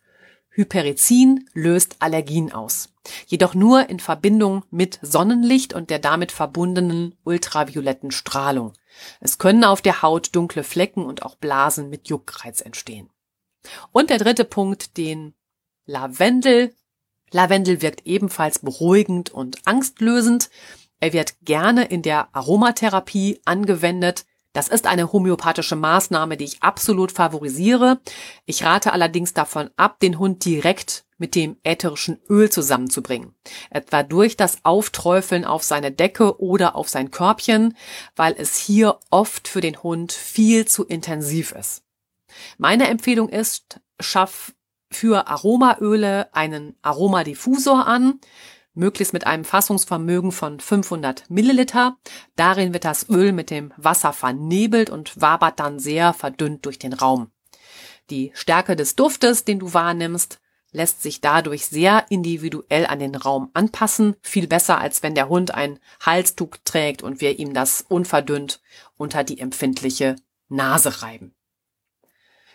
Hyperizin löst Allergien aus. Jedoch nur in Verbindung mit Sonnenlicht und der damit verbundenen ultravioletten Strahlung. Es können auf der Haut dunkle Flecken und auch Blasen mit Juckreiz entstehen. Und der dritte Punkt, den Lavendel Lavendel wirkt ebenfalls beruhigend und angstlösend. Er wird gerne in der Aromatherapie angewendet. Das ist eine homöopathische Maßnahme, die ich absolut favorisiere. Ich rate allerdings davon ab, den Hund direkt mit dem ätherischen Öl zusammenzubringen. Etwa durch das Aufträufeln auf seine Decke oder auf sein Körbchen, weil es hier oft für den Hund viel zu intensiv ist. Meine Empfehlung ist, schaff für Aromaöle einen Aromadiffusor an. Möglichst mit einem Fassungsvermögen von 500 Milliliter. Darin wird das Öl mit dem Wasser vernebelt und wabert dann sehr verdünnt durch den Raum. Die Stärke des Duftes, den du wahrnimmst, lässt sich dadurch sehr individuell an den Raum anpassen, viel besser als wenn der Hund ein Halstuch trägt und wir ihm das unverdünnt unter die empfindliche Nase reiben.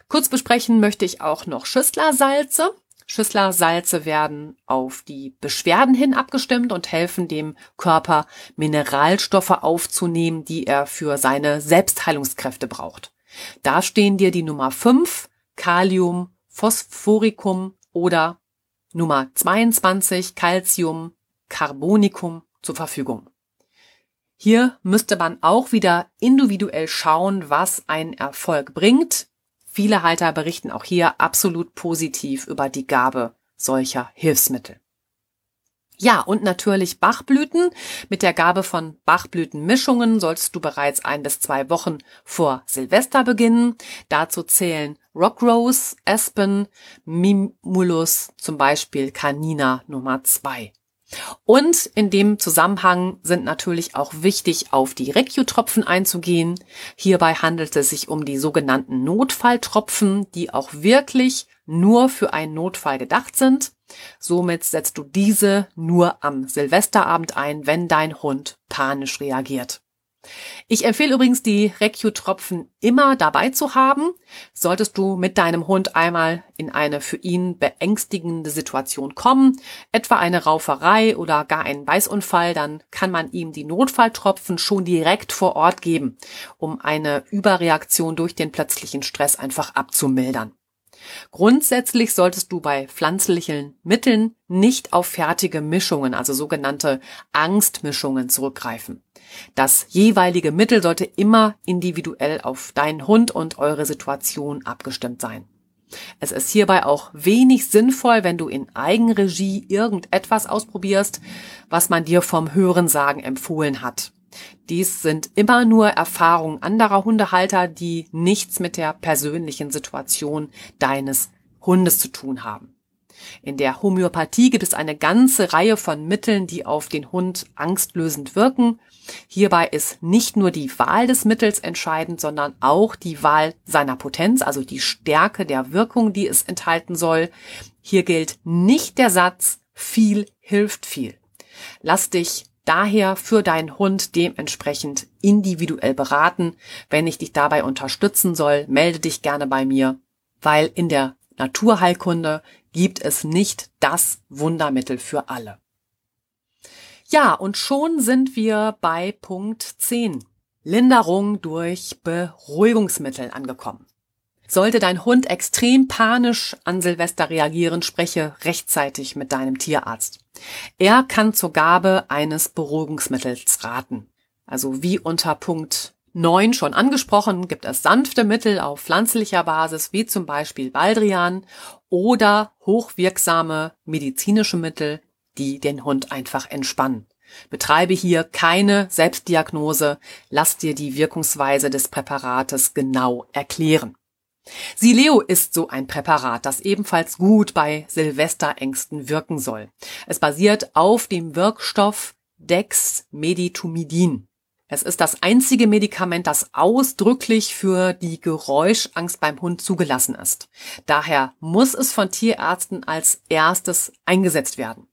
Kurz besprechen möchte ich auch noch Schüsslersalze. Schüsslersalze werden auf die Beschwerden hin abgestimmt und helfen dem Körper, Mineralstoffe aufzunehmen, die er für seine Selbstheilungskräfte braucht. Da stehen dir die Nummer 5, Kalium, Phosphoricum oder Nummer 22, Calcium, Carbonicum zur Verfügung. Hier müsste man auch wieder individuell schauen, was ein Erfolg bringt. Viele Halter berichten auch hier absolut positiv über die Gabe solcher Hilfsmittel. Ja, und natürlich Bachblüten. Mit der Gabe von Bachblütenmischungen solltest du bereits ein bis zwei Wochen vor Silvester beginnen. Dazu zählen Rockrose, Aspen, Mimulus, zum Beispiel Canina Nummer zwei. Und in dem Zusammenhang sind natürlich auch wichtig, auf die Recu-Tropfen einzugehen. Hierbei handelt es sich um die sogenannten Notfalltropfen, die auch wirklich nur für einen Notfall gedacht sind. Somit setzt du diese nur am Silvesterabend ein, wenn dein Hund panisch reagiert. Ich empfehle übrigens, die Recu-Tropfen immer dabei zu haben. Solltest du mit deinem Hund einmal in eine für ihn beängstigende Situation kommen, etwa eine Rauferei oder gar einen Beißunfall, dann kann man ihm die Notfalltropfen schon direkt vor Ort geben, um eine Überreaktion durch den plötzlichen Stress einfach abzumildern. Grundsätzlich solltest du bei pflanzlichen Mitteln nicht auf fertige Mischungen, also sogenannte Angstmischungen zurückgreifen. Das jeweilige Mittel sollte immer individuell auf deinen Hund und eure Situation abgestimmt sein. Es ist hierbei auch wenig sinnvoll, wenn du in Eigenregie irgendetwas ausprobierst, was man dir vom Hörensagen empfohlen hat. Dies sind immer nur Erfahrungen anderer Hundehalter, die nichts mit der persönlichen Situation deines Hundes zu tun haben. In der Homöopathie gibt es eine ganze Reihe von Mitteln, die auf den Hund angstlösend wirken. Hierbei ist nicht nur die Wahl des Mittels entscheidend, sondern auch die Wahl seiner Potenz, also die Stärke der Wirkung, die es enthalten soll. Hier gilt nicht der Satz, viel hilft viel. Lass dich daher für deinen Hund dementsprechend individuell beraten. Wenn ich dich dabei unterstützen soll, melde dich gerne bei mir, weil in der Naturheilkunde gibt es nicht das Wundermittel für alle. Ja, und schon sind wir bei Punkt 10. Linderung durch Beruhigungsmittel angekommen. Sollte dein Hund extrem panisch an Silvester reagieren, spreche rechtzeitig mit deinem Tierarzt. Er kann zur Gabe eines Beruhigungsmittels raten. Also wie unter Punkt 9 schon angesprochen, gibt es sanfte Mittel auf pflanzlicher Basis, wie zum Beispiel Baldrian oder hochwirksame medizinische Mittel, die den Hund einfach entspannen. Betreibe hier keine Selbstdiagnose, lass dir die Wirkungsweise des Präparates genau erklären. Sileo ist so ein Präparat, das ebenfalls gut bei Silvesterängsten wirken soll. Es basiert auf dem Wirkstoff Dexmedetomidin. Es ist das einzige Medikament, das ausdrücklich für die Geräuschangst beim Hund zugelassen ist. Daher muss es von Tierärzten als erstes eingesetzt werden.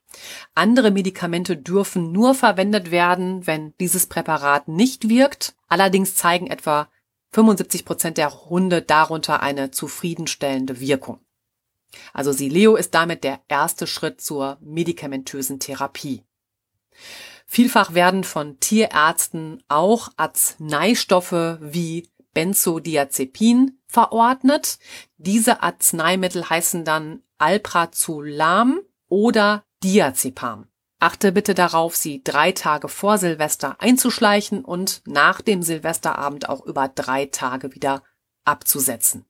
Andere Medikamente dürfen nur verwendet werden, wenn dieses Präparat nicht wirkt. Allerdings zeigen etwa 75 Prozent der Hunde darunter eine zufriedenstellende Wirkung. Also Sileo ist damit der erste Schritt zur medikamentösen Therapie. Vielfach werden von Tierärzten auch Arzneistoffe wie Benzodiazepin verordnet. Diese Arzneimittel heißen dann Alprazolam oder Diazepam. Achte bitte darauf, sie drei Tage vor Silvester einzuschleichen und nach dem Silvesterabend auch über drei Tage wieder abzusetzen.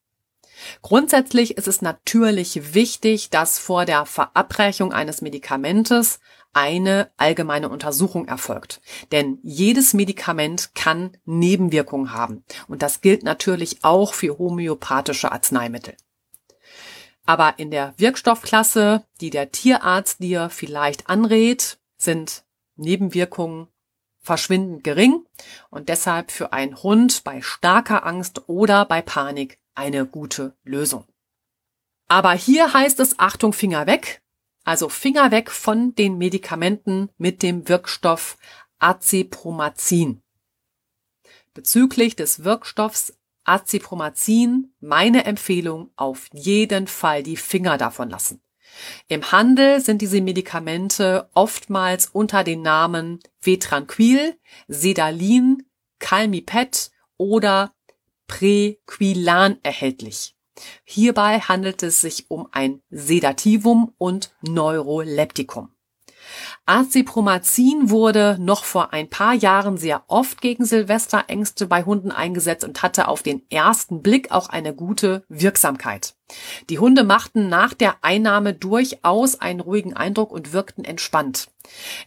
Grundsätzlich ist es natürlich wichtig, dass vor der Verabreichung eines Medikamentes eine allgemeine Untersuchung erfolgt. Denn jedes Medikament kann Nebenwirkungen haben. Und das gilt natürlich auch für homöopathische Arzneimittel. Aber in der Wirkstoffklasse, die der Tierarzt dir vielleicht anrät, sind Nebenwirkungen verschwindend gering und deshalb für einen Hund bei starker Angst oder bei Panik eine gute Lösung. Aber hier heißt es Achtung Finger weg, also Finger weg von den Medikamenten mit dem Wirkstoff Acepromazin. Bezüglich des Wirkstoffs Acepromazin meine Empfehlung auf jeden Fall die Finger davon lassen. Im Handel sind diese Medikamente oftmals unter den Namen Vetranquil, Sedalin, Calmipet oder Prequilan erhältlich. Hierbei handelt es sich um ein Sedativum und Neuroleptikum. Acepromazin wurde noch vor ein paar Jahren sehr oft gegen Silvesterängste bei Hunden eingesetzt und hatte auf den ersten Blick auch eine gute Wirksamkeit. Die Hunde machten nach der Einnahme durchaus einen ruhigen Eindruck und wirkten entspannt.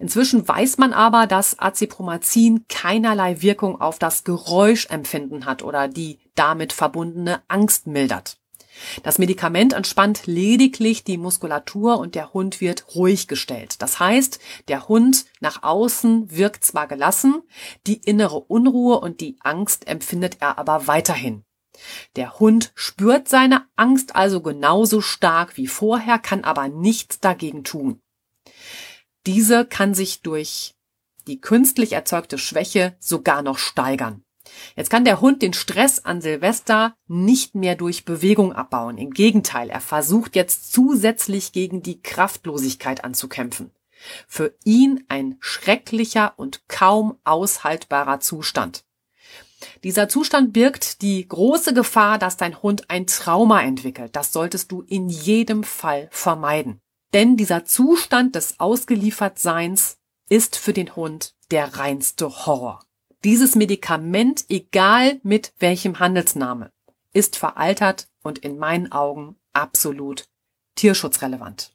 Inzwischen weiß man aber, dass Acepromazin keinerlei Wirkung auf das Geräuschempfinden hat oder die damit verbundene Angst mildert. Das Medikament entspannt lediglich die Muskulatur und der Hund wird ruhig gestellt. Das heißt, der Hund nach außen wirkt zwar gelassen, die innere Unruhe und die Angst empfindet er aber weiterhin. Der Hund spürt seine Angst also genauso stark wie vorher, kann aber nichts dagegen tun. Diese kann sich durch die künstlich erzeugte Schwäche sogar noch steigern. Jetzt kann der Hund den Stress an Silvester nicht mehr durch Bewegung abbauen. Im Gegenteil, er versucht jetzt zusätzlich gegen die Kraftlosigkeit anzukämpfen. Für ihn ein schrecklicher und kaum aushaltbarer Zustand. Dieser Zustand birgt die große Gefahr, dass dein Hund ein Trauma entwickelt. Das solltest du in jedem Fall vermeiden. Denn dieser Zustand des Ausgeliefertseins ist für den Hund der reinste Horror. Dieses Medikament, egal mit welchem Handelsname, ist veraltert und in meinen Augen absolut tierschutzrelevant.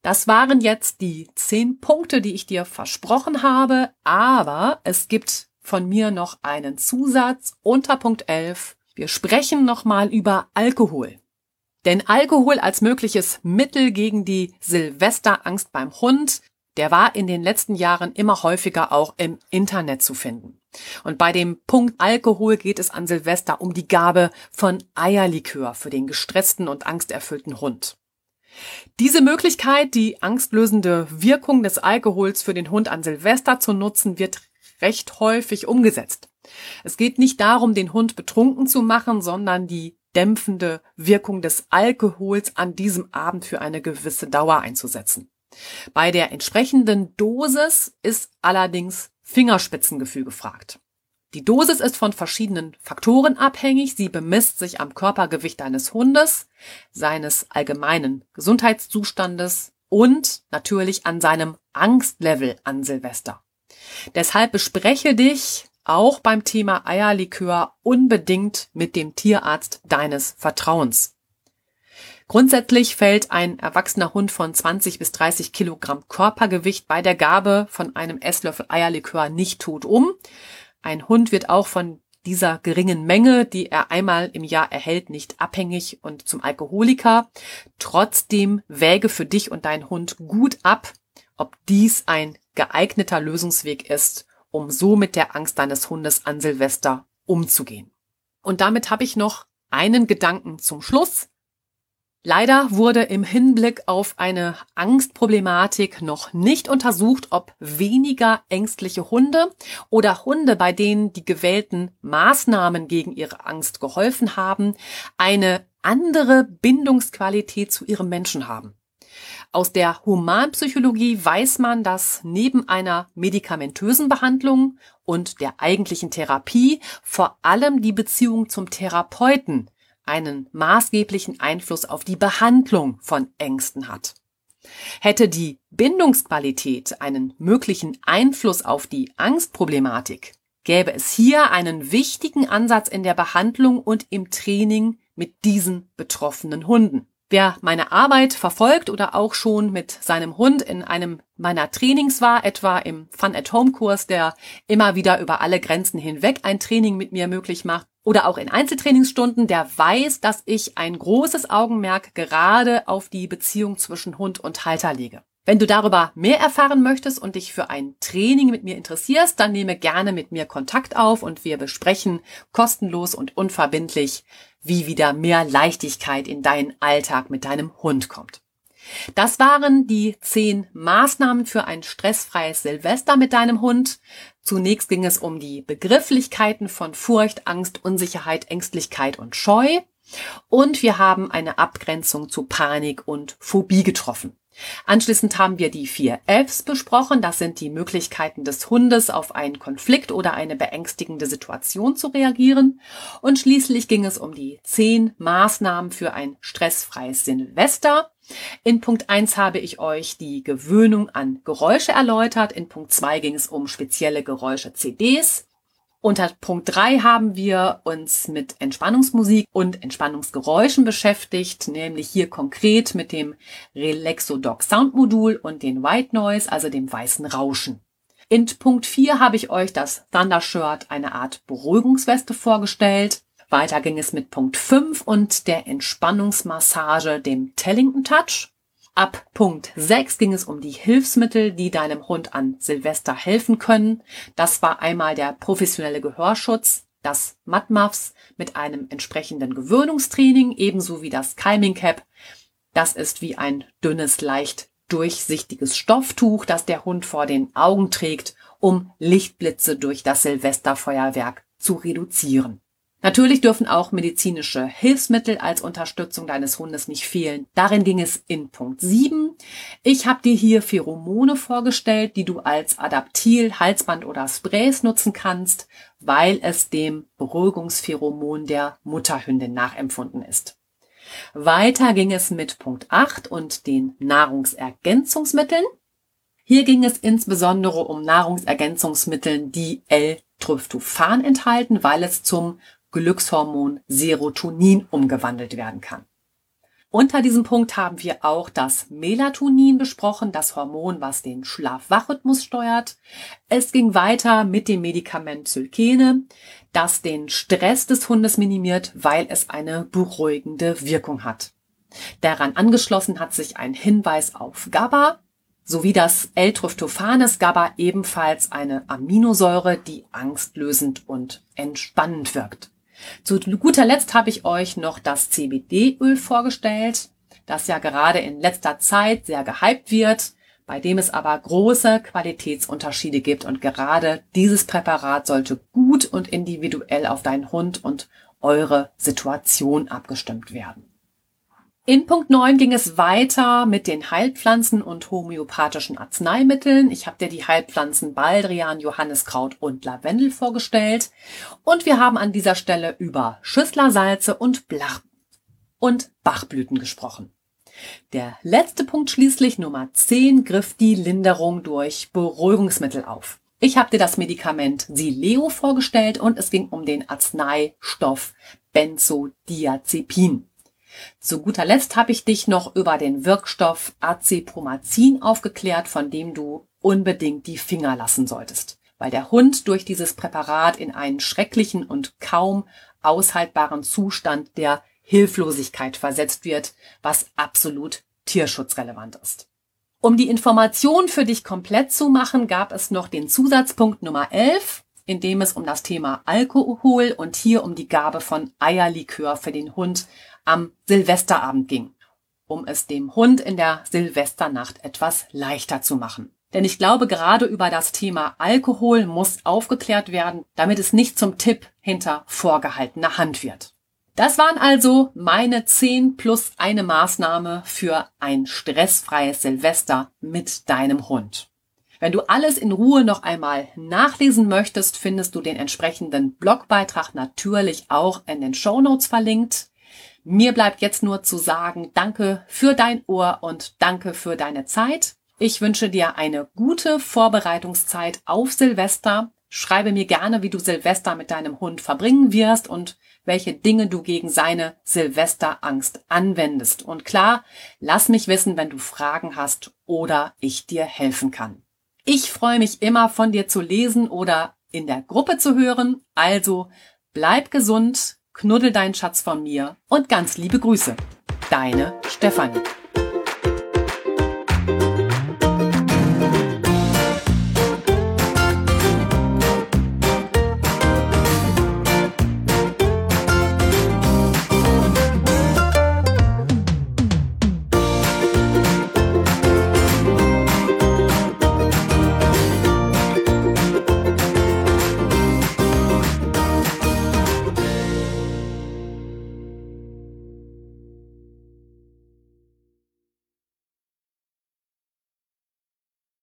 Das waren jetzt die zehn Punkte, die ich dir versprochen habe, aber es gibt von mir noch einen Zusatz unter Punkt 11. Wir sprechen nochmal über Alkohol. Denn Alkohol als mögliches Mittel gegen die Silvesterangst beim Hund der war in den letzten Jahren immer häufiger auch im Internet zu finden. Und bei dem Punkt Alkohol geht es an Silvester um die Gabe von Eierlikör für den gestressten und angsterfüllten Hund. Diese Möglichkeit, die angstlösende Wirkung des Alkohols für den Hund an Silvester zu nutzen, wird recht häufig umgesetzt. Es geht nicht darum, den Hund betrunken zu machen, sondern die dämpfende Wirkung des Alkohols an diesem Abend für eine gewisse Dauer einzusetzen. Bei der entsprechenden Dosis ist allerdings Fingerspitzengefühl gefragt. Die Dosis ist von verschiedenen Faktoren abhängig. Sie bemisst sich am Körpergewicht deines Hundes, seines allgemeinen Gesundheitszustandes und natürlich an seinem Angstlevel an Silvester. Deshalb bespreche dich auch beim Thema Eierlikör unbedingt mit dem Tierarzt deines Vertrauens. Grundsätzlich fällt ein erwachsener Hund von 20 bis 30 Kilogramm Körpergewicht bei der Gabe von einem Esslöffel Eierlikör nicht tot um. Ein Hund wird auch von dieser geringen Menge, die er einmal im Jahr erhält, nicht abhängig und zum Alkoholiker. Trotzdem wäge für dich und deinen Hund gut ab, ob dies ein geeigneter Lösungsweg ist, um so mit der Angst deines Hundes an Silvester umzugehen. Und damit habe ich noch einen Gedanken zum Schluss. Leider wurde im Hinblick auf eine Angstproblematik noch nicht untersucht, ob weniger ängstliche Hunde oder Hunde, bei denen die gewählten Maßnahmen gegen ihre Angst geholfen haben, eine andere Bindungsqualität zu ihrem Menschen haben. Aus der Humanpsychologie weiß man, dass neben einer medikamentösen Behandlung und der eigentlichen Therapie vor allem die Beziehung zum Therapeuten einen maßgeblichen Einfluss auf die Behandlung von Ängsten hat. Hätte die Bindungsqualität einen möglichen Einfluss auf die Angstproblematik, gäbe es hier einen wichtigen Ansatz in der Behandlung und im Training mit diesen betroffenen Hunden. Wer meine Arbeit verfolgt oder auch schon mit seinem Hund in einem meiner Trainings war, etwa im Fun at Home Kurs, der immer wieder über alle Grenzen hinweg ein Training mit mir möglich macht, oder auch in Einzeltrainingsstunden, der weiß, dass ich ein großes Augenmerk gerade auf die Beziehung zwischen Hund und Halter lege. Wenn du darüber mehr erfahren möchtest und dich für ein Training mit mir interessierst, dann nehme gerne mit mir Kontakt auf und wir besprechen kostenlos und unverbindlich, wie wieder mehr Leichtigkeit in deinen Alltag mit deinem Hund kommt. Das waren die zehn Maßnahmen für ein stressfreies Silvester mit deinem Hund. Zunächst ging es um die Begrifflichkeiten von Furcht, Angst, Unsicherheit, Ängstlichkeit und Scheu. Und wir haben eine Abgrenzung zu Panik und Phobie getroffen. Anschließend haben wir die vier Fs besprochen. Das sind die Möglichkeiten des Hundes, auf einen Konflikt oder eine beängstigende Situation zu reagieren. Und schließlich ging es um die zehn Maßnahmen für ein stressfreies Silvester. In Punkt 1 habe ich euch die Gewöhnung an Geräusche erläutert. In Punkt 2 ging es um spezielle Geräusche CDs. Unter Punkt 3 haben wir uns mit Entspannungsmusik und Entspannungsgeräuschen beschäftigt, nämlich hier konkret mit dem Relaxodoc Soundmodul und den White Noise, also dem weißen Rauschen. In Punkt 4 habe ich euch das Thunder Shirt, eine Art Beruhigungsweste vorgestellt. Weiter ging es mit Punkt 5 und der Entspannungsmassage, dem Tellington Touch. Ab Punkt 6 ging es um die Hilfsmittel, die deinem Hund an Silvester helfen können. Das war einmal der professionelle Gehörschutz, das Matmuffs mit einem entsprechenden Gewöhnungstraining, ebenso wie das Calming Cap. Das ist wie ein dünnes, leicht durchsichtiges Stofftuch, das der Hund vor den Augen trägt, um Lichtblitze durch das Silvesterfeuerwerk zu reduzieren. Natürlich dürfen auch medizinische Hilfsmittel als Unterstützung deines Hundes nicht fehlen. Darin ging es in Punkt 7. Ich habe dir hier Pheromone vorgestellt, die du als Adaptil, Halsband oder Sprays nutzen kannst, weil es dem Beruhigungspheromon der Mutterhündin nachempfunden ist. Weiter ging es mit Punkt 8 und den Nahrungsergänzungsmitteln. Hier ging es insbesondere um Nahrungsergänzungsmittel, die L-Tryptophan enthalten, weil es zum Glückshormon Serotonin umgewandelt werden kann. Unter diesem Punkt haben wir auch das Melatonin besprochen, das Hormon, was den Schlaf-Wach-Rhythmus steuert. Es ging weiter mit dem Medikament Zylkene, das den Stress des Hundes minimiert, weil es eine beruhigende Wirkung hat. Daran angeschlossen hat sich ein Hinweis auf GABA, sowie das L-Tryptophanes GABA ebenfalls eine Aminosäure, die angstlösend und entspannend wirkt. Zu guter Letzt habe ich euch noch das CBD-Öl vorgestellt, das ja gerade in letzter Zeit sehr gehypt wird, bei dem es aber große Qualitätsunterschiede gibt und gerade dieses Präparat sollte gut und individuell auf deinen Hund und eure Situation abgestimmt werden. In Punkt 9 ging es weiter mit den Heilpflanzen und homöopathischen Arzneimitteln. Ich habe dir die Heilpflanzen Baldrian, Johanniskraut und Lavendel vorgestellt. Und wir haben an dieser Stelle über Schüsslersalze und Blach und Bachblüten gesprochen. Der letzte Punkt schließlich, Nummer 10, griff die Linderung durch Beruhigungsmittel auf. Ich habe dir das Medikament Sileo vorgestellt und es ging um den Arzneistoff Benzodiazepin. Zu guter Letzt habe ich dich noch über den Wirkstoff Acepromazin aufgeklärt, von dem du unbedingt die Finger lassen solltest, weil der Hund durch dieses Präparat in einen schrecklichen und kaum aushaltbaren Zustand der Hilflosigkeit versetzt wird, was absolut tierschutzrelevant ist. Um die Information für dich komplett zu machen, gab es noch den Zusatzpunkt Nummer 11, in dem es um das Thema Alkohol und hier um die Gabe von Eierlikör für den Hund am Silvesterabend ging, um es dem Hund in der Silvesternacht etwas leichter zu machen. Denn ich glaube, gerade über das Thema Alkohol muss aufgeklärt werden, damit es nicht zum Tipp hinter vorgehaltener Hand wird. Das waren also meine 10 plus eine Maßnahme für ein stressfreies Silvester mit deinem Hund. Wenn du alles in Ruhe noch einmal nachlesen möchtest, findest du den entsprechenden Blogbeitrag natürlich auch in den Show Notes verlinkt. Mir bleibt jetzt nur zu sagen, danke für dein Ohr und danke für deine Zeit. Ich wünsche dir eine gute Vorbereitungszeit auf Silvester. Schreibe mir gerne, wie du Silvester mit deinem Hund verbringen wirst und welche Dinge du gegen seine Silvesterangst anwendest. Und klar, lass mich wissen, wenn du Fragen hast oder ich dir helfen kann. Ich freue mich immer von dir zu lesen oder in der Gruppe zu hören. Also bleib gesund, Knuddel deinen Schatz von mir und ganz liebe Grüße. Deine Stefanie.